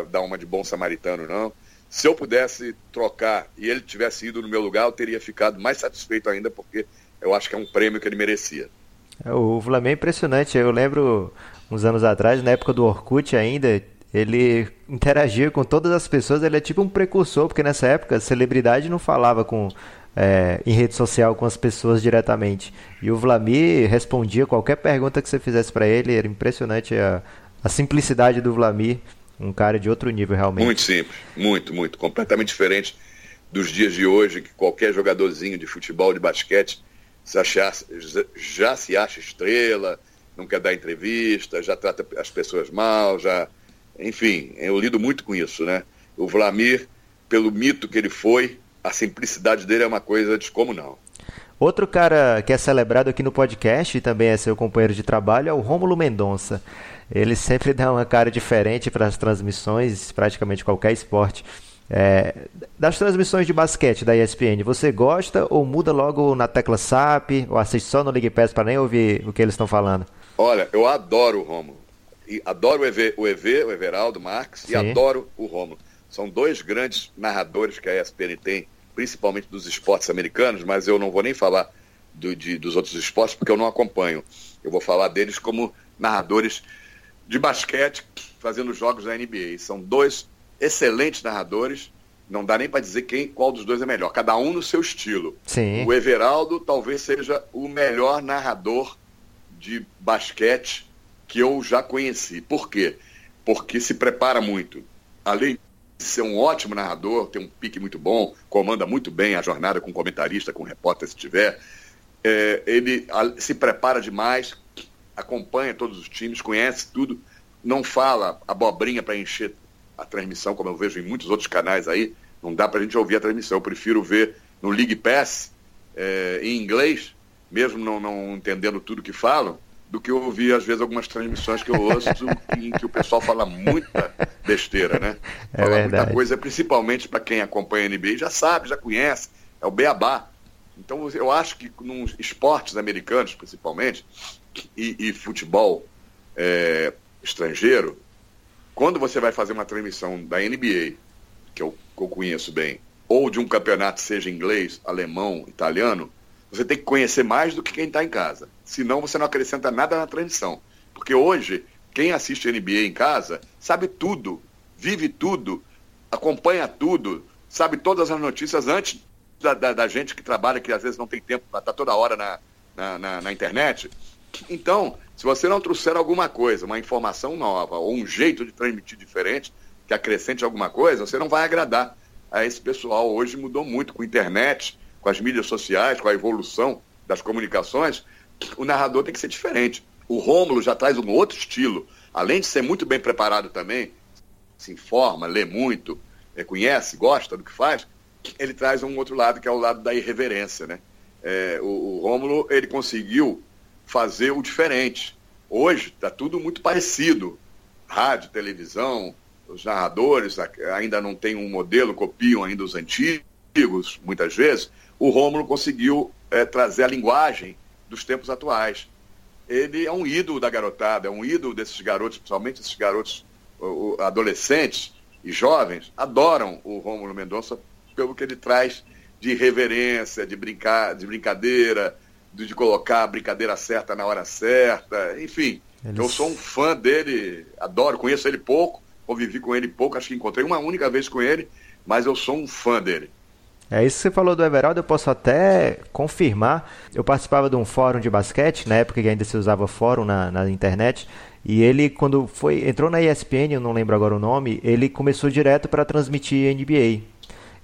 dar uma de bom samaritano, não. Se eu pudesse trocar e ele tivesse ido no meu lugar, eu teria ficado mais satisfeito ainda, porque eu acho que é um prêmio que ele merecia. É, o Flamengo é impressionante. Eu lembro uns anos atrás, na época do Orkut ainda, ele interagia com todas as pessoas, ele é tipo um precursor, porque nessa época a celebridade não falava com é, em rede social com as pessoas diretamente. E o Vlamir respondia qualquer pergunta que você fizesse para ele, era impressionante a, a simplicidade do Vlamir, um cara de outro nível realmente. Muito simples, muito, muito, completamente diferente dos dias de hoje, que qualquer jogadorzinho de futebol, de basquete, se já se acha estrela, não quer dar entrevista, já trata as pessoas mal, já. Enfim, eu lido muito com isso, né? O Vlamir, pelo mito que ele foi, a simplicidade dele é uma coisa descomunal. Outro cara que é celebrado aqui no podcast e também é seu companheiro de trabalho é o Rômulo Mendonça. Ele sempre dá uma cara diferente para as transmissões, praticamente qualquer esporte. É, das transmissões de basquete da ESPN, você gosta ou muda logo na tecla SAP ou assiste só no League Pass para nem ouvir o que eles estão falando? Olha, eu adoro o Rômulo. E adoro o EV, o, EV, o Everaldo Marques, Sim. e adoro o Rômulo. São dois grandes narradores que a ESPN tem principalmente dos esportes americanos, mas eu não vou nem falar do, de, dos outros esportes porque eu não acompanho. Eu vou falar deles como narradores de basquete fazendo jogos da NBA. São dois excelentes narradores. Não dá nem para dizer quem, qual dos dois é melhor. Cada um no seu estilo. Sim. O Everaldo talvez seja o melhor narrador de basquete que eu já conheci. Por quê? Porque se prepara muito. Além ser um ótimo narrador, tem um pique muito bom, comanda muito bem a jornada com comentarista, com repórter se tiver. É, ele se prepara demais, acompanha todos os times, conhece tudo, não fala abobrinha para encher a transmissão, como eu vejo em muitos outros canais aí. Não dá para a gente ouvir a transmissão. Eu prefiro ver no League Pass, é, em inglês, mesmo não, não entendendo tudo que falam, do que ouvir, às vezes, algumas transmissões que eu ouço em que o pessoal fala muita besteira, né? É fala verdade. muita coisa, principalmente para quem acompanha a NBA, já sabe, já conhece, é o beabá. Então, eu acho que nos esportes americanos, principalmente, e, e futebol é, estrangeiro, quando você vai fazer uma transmissão da NBA, que eu, que eu conheço bem, ou de um campeonato, seja inglês, alemão, italiano, você tem que conhecer mais do que quem está em casa. Senão você não acrescenta nada na transmissão. Porque hoje, quem assiste NBA em casa sabe tudo, vive tudo, acompanha tudo, sabe todas as notícias antes da, da, da gente que trabalha, que às vezes não tem tempo para estar toda hora na, na, na, na internet. Então, se você não trouxer alguma coisa, uma informação nova, ou um jeito de transmitir diferente, que acrescente alguma coisa, você não vai agradar a esse pessoal. Hoje mudou muito com a internet, com as mídias sociais, com a evolução das comunicações. O narrador tem que ser diferente. O Rômulo já traz um outro estilo. Além de ser muito bem preparado também, se informa, lê muito, é, conhece, gosta do que faz, ele traz um outro lado, que é o lado da irreverência. Né? É, o, o Rômulo, ele conseguiu fazer o diferente. Hoje está tudo muito parecido. Rádio, televisão, os narradores ainda não tem um modelo, copiam ainda os antigos, muitas vezes. O Rômulo conseguiu é, trazer a linguagem dos tempos atuais. Ele é um ídolo da garotada, é um ídolo desses garotos, principalmente esses garotos o, o, adolescentes e jovens, adoram o Rômulo Mendonça pelo que ele traz de irreverência, de, brincar, de brincadeira, de, colocar a brincadeira certa na hora certa, enfim. Eles... Eu sou um fã dele, adoro, conheço ele pouco, convivi com ele pouco, acho que encontrei uma única vez com ele, mas eu sou um fã dele. É isso que você falou do Everaldo, eu posso até confirmar. Eu participava de um fórum de basquete, na época que ainda se usava fórum na, na internet, e ele, quando foi entrou na ESPN, eu não lembro agora o nome, ele começou direto para transmitir NBA.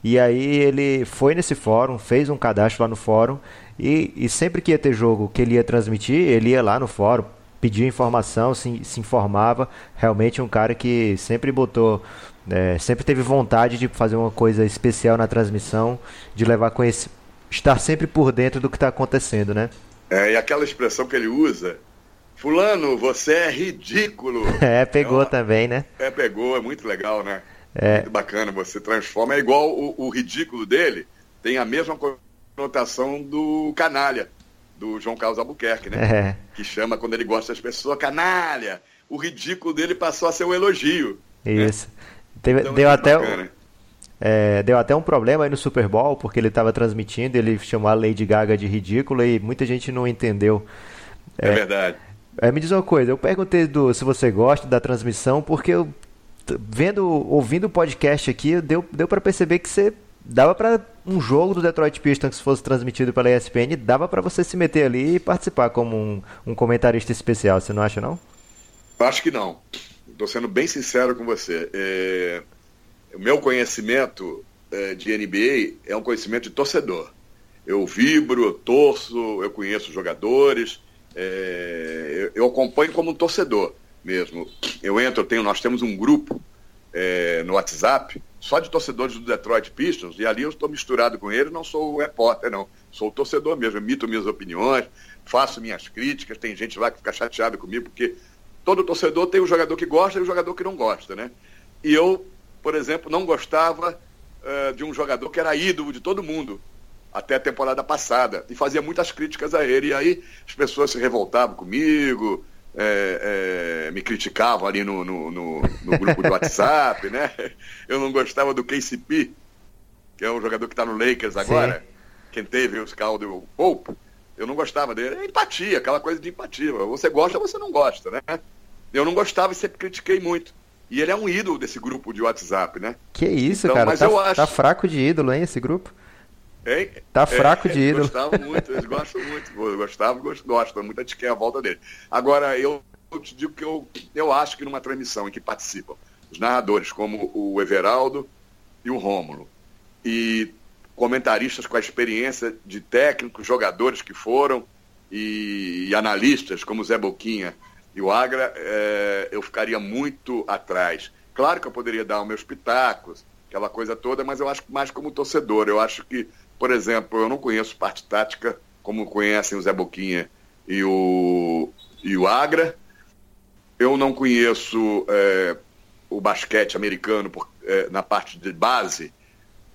E aí ele foi nesse fórum, fez um cadastro lá no fórum, e, e sempre que ia ter jogo que ele ia transmitir, ele ia lá no fórum, pedia informação, se, se informava. Realmente um cara que sempre botou, é, sempre teve vontade de fazer uma coisa especial na transmissão, de levar com esse, estar sempre por dentro do que está acontecendo, né? É, e aquela expressão que ele usa, fulano, você é ridículo. É, pegou é uma, também, né? É, pegou, é muito legal, né? É. Muito bacana, você transforma, é igual o, o ridículo dele, tem a mesma conotação do canalha do João Carlos Albuquerque, né? É. Que chama quando ele gosta das pessoas, canalha. O ridículo dele passou a ser um elogio. Né? Isso. Né? Teve, então, deu, é até, é, deu até um problema aí no Super Bowl, porque ele estava transmitindo, ele chamou a Lady Gaga de ridícula e muita gente não entendeu. É, é verdade. É, me diz uma coisa, eu perguntei do, se você gosta da transmissão, porque eu, vendo, ouvindo o podcast aqui, deu, deu para perceber que você dava para um jogo do Detroit Pistons que fosse transmitido pela ESPN, dava para você se meter ali e participar como um, um, comentarista especial, você não acha não? Acho que não. Estou sendo bem sincero com você. É... O meu conhecimento é, de NBA é um conhecimento de torcedor. Eu vibro, eu torço, eu conheço jogadores, é... eu, eu acompanho como um torcedor mesmo. Eu entro, eu tenho, nós temos um grupo é, no WhatsApp só de torcedores do Detroit Pistons, e ali eu estou misturado com eles, não sou o repórter, não. Sou o torcedor mesmo, emito minhas opiniões, faço minhas críticas, tem gente lá que fica chateada comigo, porque todo torcedor tem um jogador que gosta e um jogador que não gosta, né? E eu, por exemplo, não gostava uh, de um jogador que era ídolo de todo mundo, até a temporada passada, e fazia muitas críticas a ele, e aí as pessoas se revoltavam comigo, é, é, me criticavam ali no, no, no, no grupo do WhatsApp, né? Eu não gostava do KCP, que é um jogador que está no Lakers agora, Sim. quem teve o Scaldo Pope, eu não gostava dele. É empatia, aquela coisa de empatia. Você gosta ou você não gosta, né? Eu não gostava e sempre critiquei muito. E ele é um ídolo desse grupo de WhatsApp, né? Que isso, então, cara. Mas tá, eu acho... tá fraco de ídolo, hein, esse grupo? Hein? Tá fraco é, de ídolo. Gostava muito, eles gostam muito. Gostava, gostam muito de quem é a volta dele. Agora, eu, eu te digo que eu, eu acho que numa transmissão em que participam os narradores, como o Everaldo e o Rômulo, e comentaristas com a experiência de técnicos, jogadores que foram, e, e analistas como o Zé Boquinha e o Agra, é, eu ficaria muito atrás. Claro que eu poderia dar os meus pitacos, aquela coisa toda, mas eu acho mais como torcedor. Eu acho que, por exemplo, eu não conheço parte tática como conhecem o Zé Boquinha e o, e o Agra. Eu não conheço é, o basquete americano por, é, na parte de base,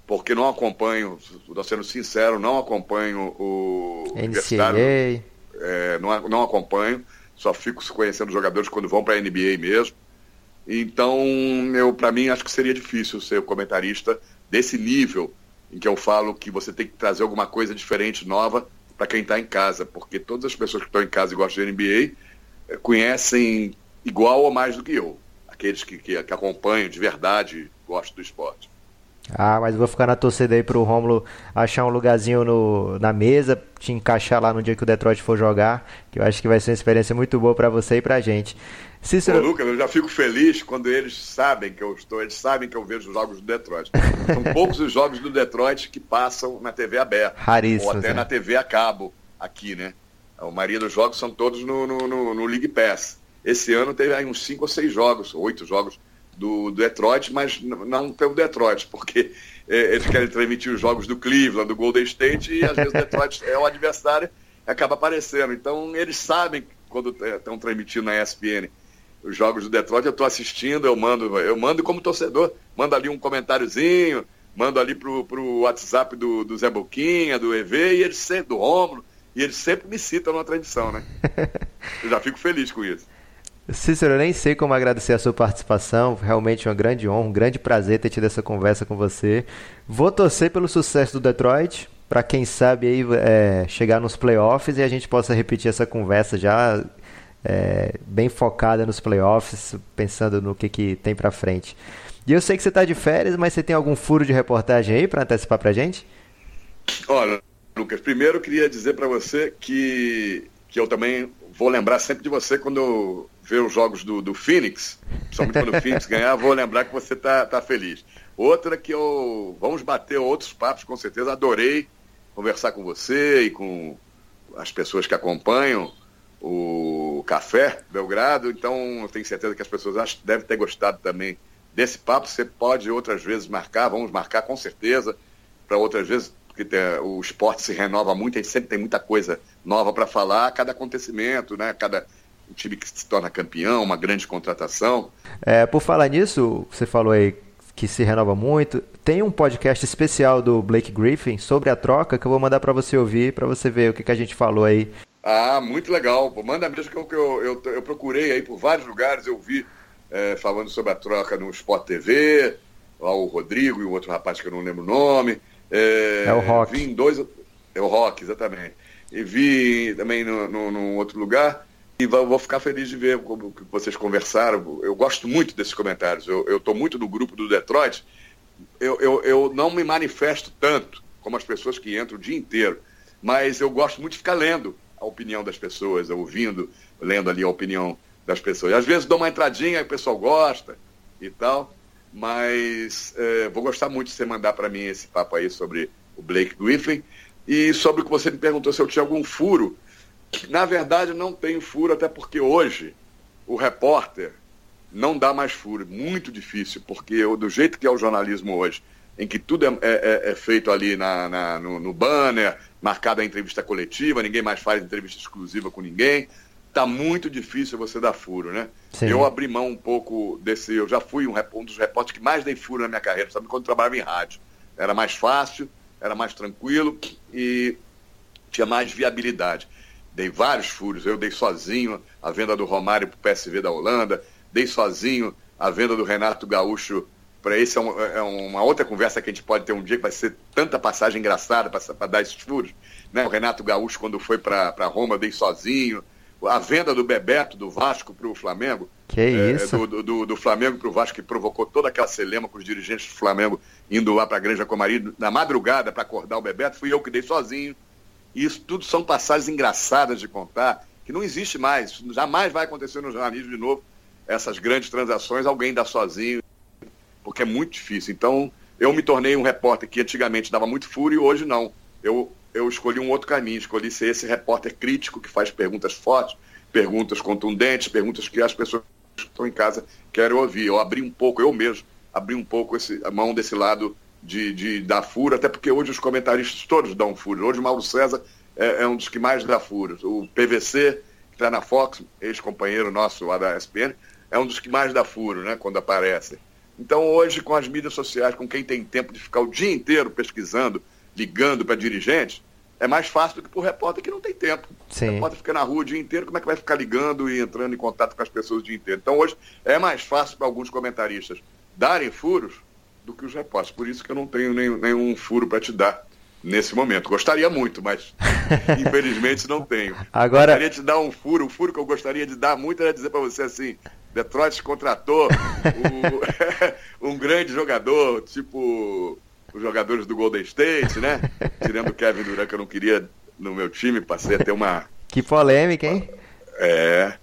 porque não acompanho, estou sendo sincero, não acompanho o NCAA. É, não, não acompanho, só fico conhecendo jogadores quando vão para a NBA mesmo. Então, eu para mim acho que seria difícil ser comentarista desse nível em que eu falo que você tem que trazer alguma coisa diferente, nova para quem está em casa, porque todas as pessoas que estão em casa e gostam de NBA eh, conhecem igual ou mais do que eu, aqueles que, que, que acompanham de verdade, gostam do esporte. Ah, mas vou ficar na torcida aí pro Romulo achar um lugarzinho no, na mesa, te encaixar lá no dia que o Detroit for jogar, que eu acho que vai ser uma experiência muito boa para você e pra gente. Cícero... Ô, Lucas, eu já fico feliz quando eles sabem que eu estou, eles sabem que eu vejo os jogos do Detroit. São poucos os jogos do Detroit que passam na TV aberta. Raríssimos. Ou até né? na TV a cabo, aqui, né? A maioria dos jogos são todos no, no, no, no League Pass. Esse ano teve aí uns cinco ou seis jogos, oito jogos do, do Detroit, mas não tem o Detroit, porque é, eles querem transmitir os jogos do Cleveland, do Golden State, e às vezes o Detroit é o adversário e acaba aparecendo. Então eles sabem quando estão transmitindo na ESPN os jogos do Detroit, eu estou assistindo, eu mando, eu mando como torcedor, mando ali um comentáriozinho, mando ali pro, pro WhatsApp do, do Zé Boquinha, do EV, e eles sempre, do Rômulo, e eles sempre me citam na transmissão, né? Eu já fico feliz com isso. Cícero, eu nem sei como agradecer a sua participação. Realmente uma grande honra, um grande prazer ter tido essa conversa com você. Vou torcer pelo sucesso do Detroit, para quem sabe aí é, chegar nos playoffs e a gente possa repetir essa conversa já é, bem focada nos playoffs, pensando no que, que tem para frente. E eu sei que você está de férias, mas você tem algum furo de reportagem aí para antecipar para gente? Olha, Lucas, primeiro eu queria dizer para você que, que eu também vou lembrar sempre de você quando eu ver os jogos do, do Phoenix, principalmente quando o Phoenix ganhar, vou lembrar que você tá, tá feliz. Outra que eu. Vamos bater outros papos, com certeza. Adorei conversar com você e com as pessoas que acompanham o Café Belgrado. Então, tenho certeza que as pessoas devem ter gostado também desse papo. Você pode outras vezes marcar, vamos marcar com certeza, para outras vezes, porque tem, o esporte se renova muito, a gente sempre tem muita coisa nova para falar cada acontecimento, né? Cada time que se torna campeão, uma grande contratação. É, por falar nisso, você falou aí que se renova muito. Tem um podcast especial do Blake Griffin sobre a troca que eu vou mandar para você ouvir, para você ver o que, que a gente falou aí. Ah, muito legal. Manda mesmo que eu, eu, eu, eu procurei aí por vários lugares, eu vi é, falando sobre a troca no Sport TV, lá o Rodrigo e o outro rapaz que eu não lembro o nome. É, é o Rock. Vi em dois. É o Rock, exatamente. E vi também no, no, num outro lugar. E vou ficar feliz de ver como que vocês conversaram. Eu gosto muito desses comentários. Eu estou muito no grupo do Detroit. Eu, eu, eu não me manifesto tanto como as pessoas que entram o dia inteiro. Mas eu gosto muito de ficar lendo a opinião das pessoas, ouvindo, lendo ali a opinião das pessoas. Às vezes dou uma entradinha, o pessoal gosta e tal. Mas é, vou gostar muito de você mandar para mim esse papo aí sobre o Blake Griffin. E sobre o que você me perguntou se eu tinha algum furo na verdade, não tem furo, até porque hoje o repórter não dá mais furo. Muito difícil, porque do jeito que é o jornalismo hoje, em que tudo é, é, é, é feito ali na, na no, no, banner, marcada a entrevista coletiva, ninguém mais faz entrevista exclusiva com ninguém, tá muito difícil você dar furo, né? Sim. Eu abri mão um pouco desse. Eu já fui um, um dos repórteres que mais dei furo na minha carreira, sabe? Quando trabalhava em rádio. Era mais fácil, era mais tranquilo e tinha mais viabilidade dei vários furos. Eu dei sozinho a venda do Romário para o PSV da Holanda, dei sozinho a venda do Renato Gaúcho para esse é, um, é, uma outra conversa que a gente pode ter um dia que vai ser tanta passagem engraçada para dar esses furos. Né? O Renato Gaúcho, quando foi para Roma, dei sozinho. A venda do Bebeto do Vasco para o Flamengo. Que é, isso? Do, do, do Flamengo para o Vasco, que provocou toda aquela celema com os dirigentes do Flamengo indo lá para a Granja Comari na madrugada para acordar o Bebeto. Fui eu que dei sozinho. E isso tudo são passagens engraçadas de contar, que não existe mais. Jamais vai acontecer no jornalismo de novo essas grandes transações, alguém dá sozinho, porque é muito difícil. Então, eu me tornei um repórter que antigamente dava muito furo e hoje não. Eu, eu escolhi um outro caminho, escolhi ser esse repórter crítico que faz perguntas fortes, perguntas contundentes, perguntas que as pessoas que estão em casa querem ouvir. Eu abri um pouco, eu mesmo, abri um pouco esse, a mão desse lado de, de dar furo, até porque hoje os comentaristas todos dão furo. Hoje o Mauro César é, é um dos que mais dá furo. O PVC, que está na Fox, ex-companheiro nosso lá da ESPN, é um dos que mais dá furo, né, quando aparece. Então hoje, com as mídias sociais, com quem tem tempo de ficar o dia inteiro pesquisando, ligando para dirigentes, é mais fácil do que para o repórter que não tem tempo. Sim. O repórter fica na rua o dia inteiro, como é que vai ficar ligando e entrando em contato com as pessoas o dia inteiro? Então hoje é mais fácil para alguns comentaristas darem furos do que os repórteres. Por isso que eu não tenho nenhum, nenhum furo para te dar nesse momento. Gostaria muito, mas infelizmente não tenho. Agora... Gostaria de te dar um furo. O furo que eu gostaria de dar muito era dizer para você assim, Detroit contratou o, um grande jogador, tipo os jogadores do Golden State, né? Tirando o Kevin Durant, que eu não queria no meu time, passei a ter uma. Que polêmica, hein? É.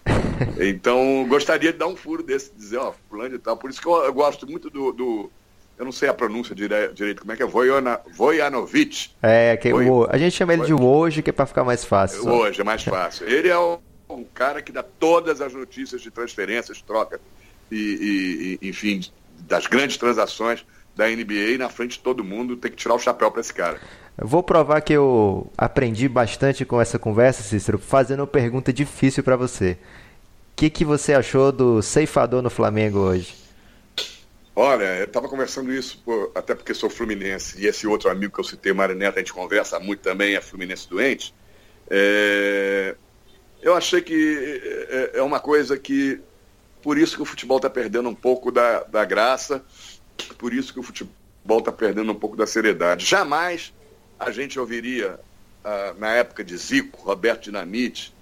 Então, gostaria de dar um furo desse, dizer, ó, fulano e tal. Por isso que eu, eu gosto muito do, do, Eu não sei a pronúncia dire, direito, como é que é? Voiana, Vojanovic. É, que Voi... o, a gente chama ele de hoje, que é para ficar mais fácil. Hoje, é mais fácil. Ele é um, um cara que dá todas as notícias de transferências, troca e, e, enfim, das grandes transações da NBA na frente de todo mundo, tem que tirar o chapéu para esse cara. Eu vou provar que eu aprendi bastante com essa conversa, Cícero, fazendo uma pergunta difícil para você. O que, que você achou do ceifador no Flamengo hoje? Olha, eu estava conversando isso, até porque sou fluminense, e esse outro amigo que eu citei, Mário Neto, a gente conversa muito também, é fluminense doente. É... Eu achei que é, é uma coisa que, por isso que o futebol está perdendo um pouco da, da graça, por isso que o futebol está perdendo um pouco da seriedade. Jamais a gente ouviria, ah, na época de Zico, Roberto Dinamite,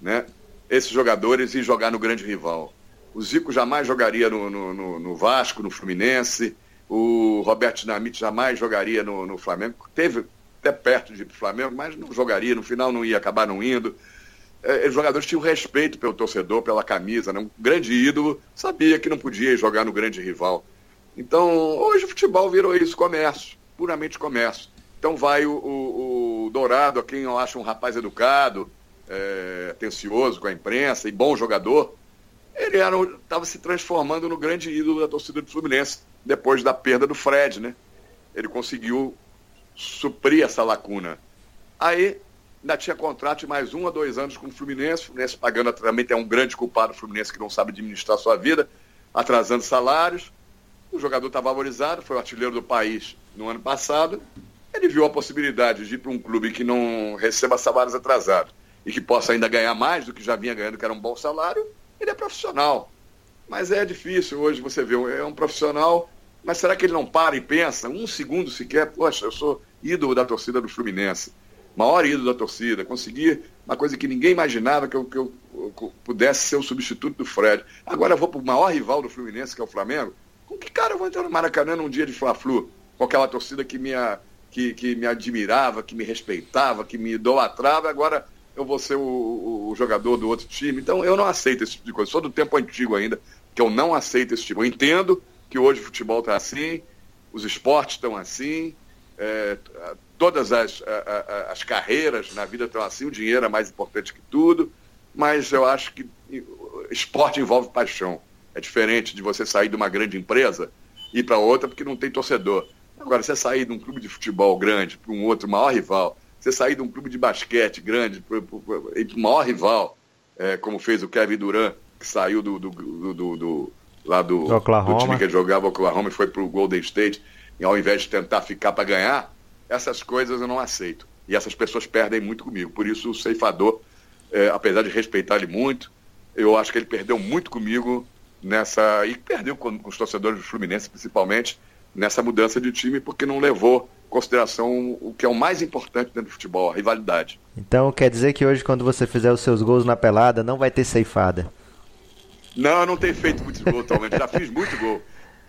né, esses jogadores ir jogar no grande rival. O Zico jamais jogaria no, no, no Vasco, no Fluminense, o Roberto Dinamite jamais jogaria no, no Flamengo. Teve até perto de Flamengo, mas não jogaria, no final não ia acabar não indo. É, os jogadores tinham respeito pelo torcedor, pela camisa, né? um grande ídolo, sabia que não podia jogar no grande rival. Então, hoje o futebol virou isso, comércio, puramente comércio. Então vai o, o, o Dourado, a quem eu acho um rapaz educado, é, atencioso com a imprensa e bom jogador, ele estava se transformando no grande ídolo da torcida do Fluminense, depois da perda do Fred, né? Ele conseguiu suprir essa lacuna. Aí ainda tinha contrato de mais um a dois anos com o Fluminense, o Fluminense pagando também tem um grande culpado o Fluminense que não sabe administrar sua vida, atrasando salários. O jogador está valorizado, foi o artilheiro do país no ano passado. Ele viu a possibilidade de ir para um clube que não receba salários atrasados e que possa ainda ganhar mais do que já vinha ganhando, que era um bom salário. Ele é profissional. Mas é difícil hoje você ver, é um profissional, mas será que ele não para e pensa um segundo sequer? Poxa, eu sou ídolo da torcida do Fluminense, maior ídolo da torcida, consegui uma coisa que ninguém imaginava que eu, que eu, pudesse ser o substituto do Fred. Agora eu vou para o maior rival do Fluminense, que é o Flamengo, com que cara eu vou entrar no Maracanã num dia de Fla-Flu? Com aquela torcida que me, que, que me admirava, que me respeitava, que me idolatrava, agora eu vou ser o, o, jogador do outro time. Então eu não aceito esse tipo de coisa. Sou do tempo antigo ainda, que eu não aceito esse tipo. Eu entendo que hoje o futebol está assim, os esportes estão assim, é, todas as, a, a, as carreiras na vida estão assim, o dinheiro é mais importante que tudo, mas eu acho que esporte envolve paixão. É diferente de você sair de uma grande empresa e ir para outra porque não tem torcedor. Agora, você sair de um clube de futebol grande para um outro maior rival, você sair de um clube de basquete grande para o maior rival, é, como fez o Kevin Durant, que saiu do, do, do, do, do lá do, do, time que jogava Oklahoma e foi para o Golden State, e ao invés de tentar ficar para ganhar, essas coisas eu não aceito. E essas pessoas perdem muito comigo. Por isso o ceifador, é, apesar de respeitar ele muito, eu acho que ele perdeu muito comigo nessa. E perdeu com, com os torcedores do Fluminense, principalmente, nessa mudança de time, porque não levou em consideração o que é o mais importante dentro do futebol, a rivalidade. Então quer dizer que hoje, quando você fizer os seus gols na pelada, não vai ter ceifada? Não, não tenho feito muitos gols atualmente. Já fiz muito gol.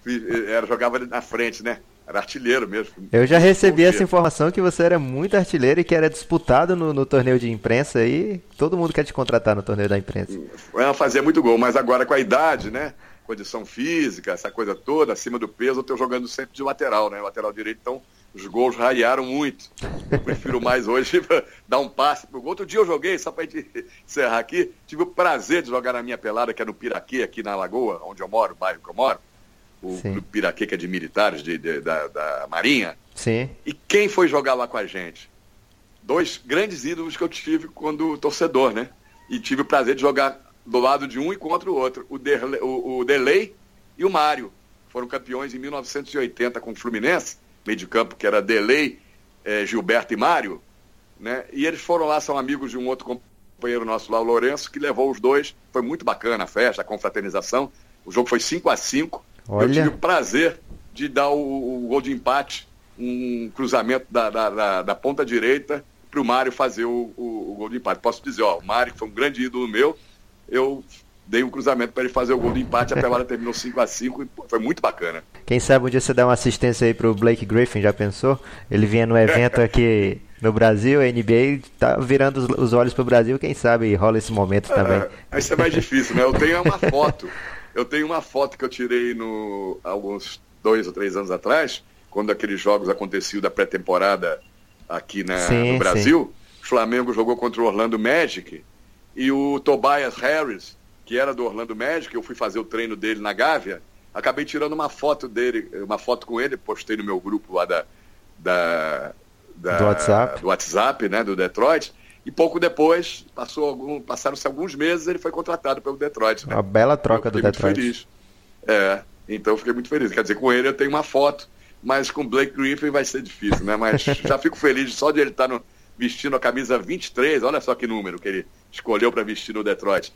Fiz, era, jogava na frente, né? Era artilheiro mesmo. Eu já recebi essa informação que você era muito artilheiro e que era disputado no, no torneio de imprensa e todo mundo quer te contratar no torneio da imprensa. Eu fazia muito gol, mas agora com a idade, né? Condição física, essa coisa toda, acima do peso, eu tô jogando sempre de lateral, né? Lateral direito, então os gols raiaram muito. Eu prefiro mais hoje dar um passe pro gol. Outro dia eu joguei, só para encerrar aqui, tive o prazer de jogar na minha pelada, que é no Piraquê, aqui na Lagoa, onde eu moro, o bairro que eu moro. O Sim. Piraquê, que é de militares de, de, da, da Marinha. Sim. E quem foi jogar lá com a gente? Dois grandes ídolos que eu tive quando torcedor, né? E tive o prazer de jogar do lado de um e contra o outro. O, Derley, o, o Delay e o Mário. Foram campeões em 1980 com o Fluminense meio de campo, que era Delay, é, Gilberto e Mário, né? E eles foram lá, são amigos de um outro companheiro nosso lá, o Lourenço, que levou os dois. Foi muito bacana a festa, a confraternização. O jogo foi 5 a 5 Eu tive o prazer de dar o, o gol de empate, um cruzamento da, da, da, da ponta direita para o Mário fazer o, o, o, gol de empate. Posso dizer, ó, o Mário, que foi um grande ídolo meu, eu dei um cruzamento para ele fazer o gol do empate, a pelada terminou 5 a 5 e foi muito bacana. Quem sabe um dia você dá uma assistência aí pro Blake Griffin, já pensou? Ele vinha no evento aqui no Brasil, a NBA tá virando os, os olhos pro Brasil, quem sabe rola esse momento também. É, isso é mais difícil, né? Eu tenho uma foto, eu tenho uma foto que eu tirei no alguns dois ou três anos atrás, quando aqueles jogos aconteciam da pré-temporada aqui na, sim, no Brasil. Sim. O Flamengo jogou contra o Orlando Magic e o Tobias Harris que era do Orlando Magic, eu fui fazer o treino dele na Gávea, acabei tirando uma foto dele, uma foto com ele, postei no meu grupo lá da, da, da do WhatsApp, do WhatsApp, né, do Detroit. E pouco depois, passou algum, passaram-se alguns meses, ele foi contratado pelo Detroit. Né? Uma bela troca do Detroit. Muito feliz. É, então eu fiquei muito feliz. Quer dizer, com ele eu tenho uma foto, mas com Blake Griffin vai ser difícil, né? Mas já fico feliz só de ele estar no, vestindo a camisa 23, olha só que número que ele escolheu para vestir no Detroit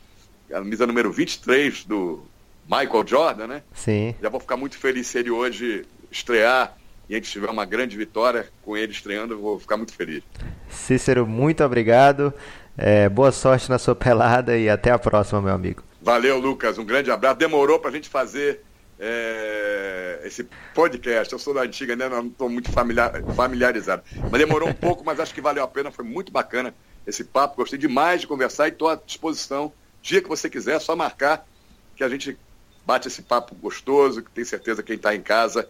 a camisa número 23 do Michael Jordan, né? Sim. Já vou ficar muito feliz se ele hoje estrear e a gente tiver uma grande vitória com ele estreando, eu vou ficar muito feliz. Cícero, muito obrigado. É, boa sorte na sua pelada e até a próxima, meu amigo. Valeu, Lucas. Um grande abraço. Demorou para a gente fazer é, esse podcast. Eu sou da antiga, né? Não estou muito familiar, familiarizado. Mas demorou um pouco, mas acho que valeu a pena. Foi muito bacana esse papo. Gostei demais de conversar e estou à disposição dia que você quiser, é só marcar que a gente bate esse papo gostoso, que tem certeza que quem está em casa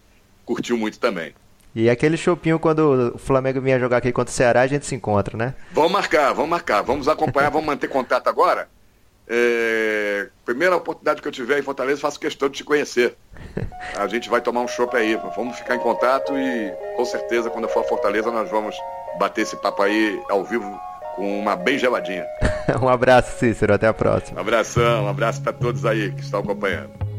curtiu muito também. E aquele chopinho quando o Flamengo vinha jogar aqui contra o Ceará, a gente se encontra, né? Vamos marcar, vamos marcar. Vamos acompanhar, vamos manter contato agora. É... Primeira oportunidade que eu tiver em Fortaleza, faço questão de te conhecer. A gente vai tomar um chopp aí. Vamos ficar em contato e com certeza quando eu for a Fortaleza nós vamos bater esse papo aí ao vivo com uma bem geladinha. um abraço, Cícero. Até a próxima. Um abração, um abraço para todos aí que estão acompanhando.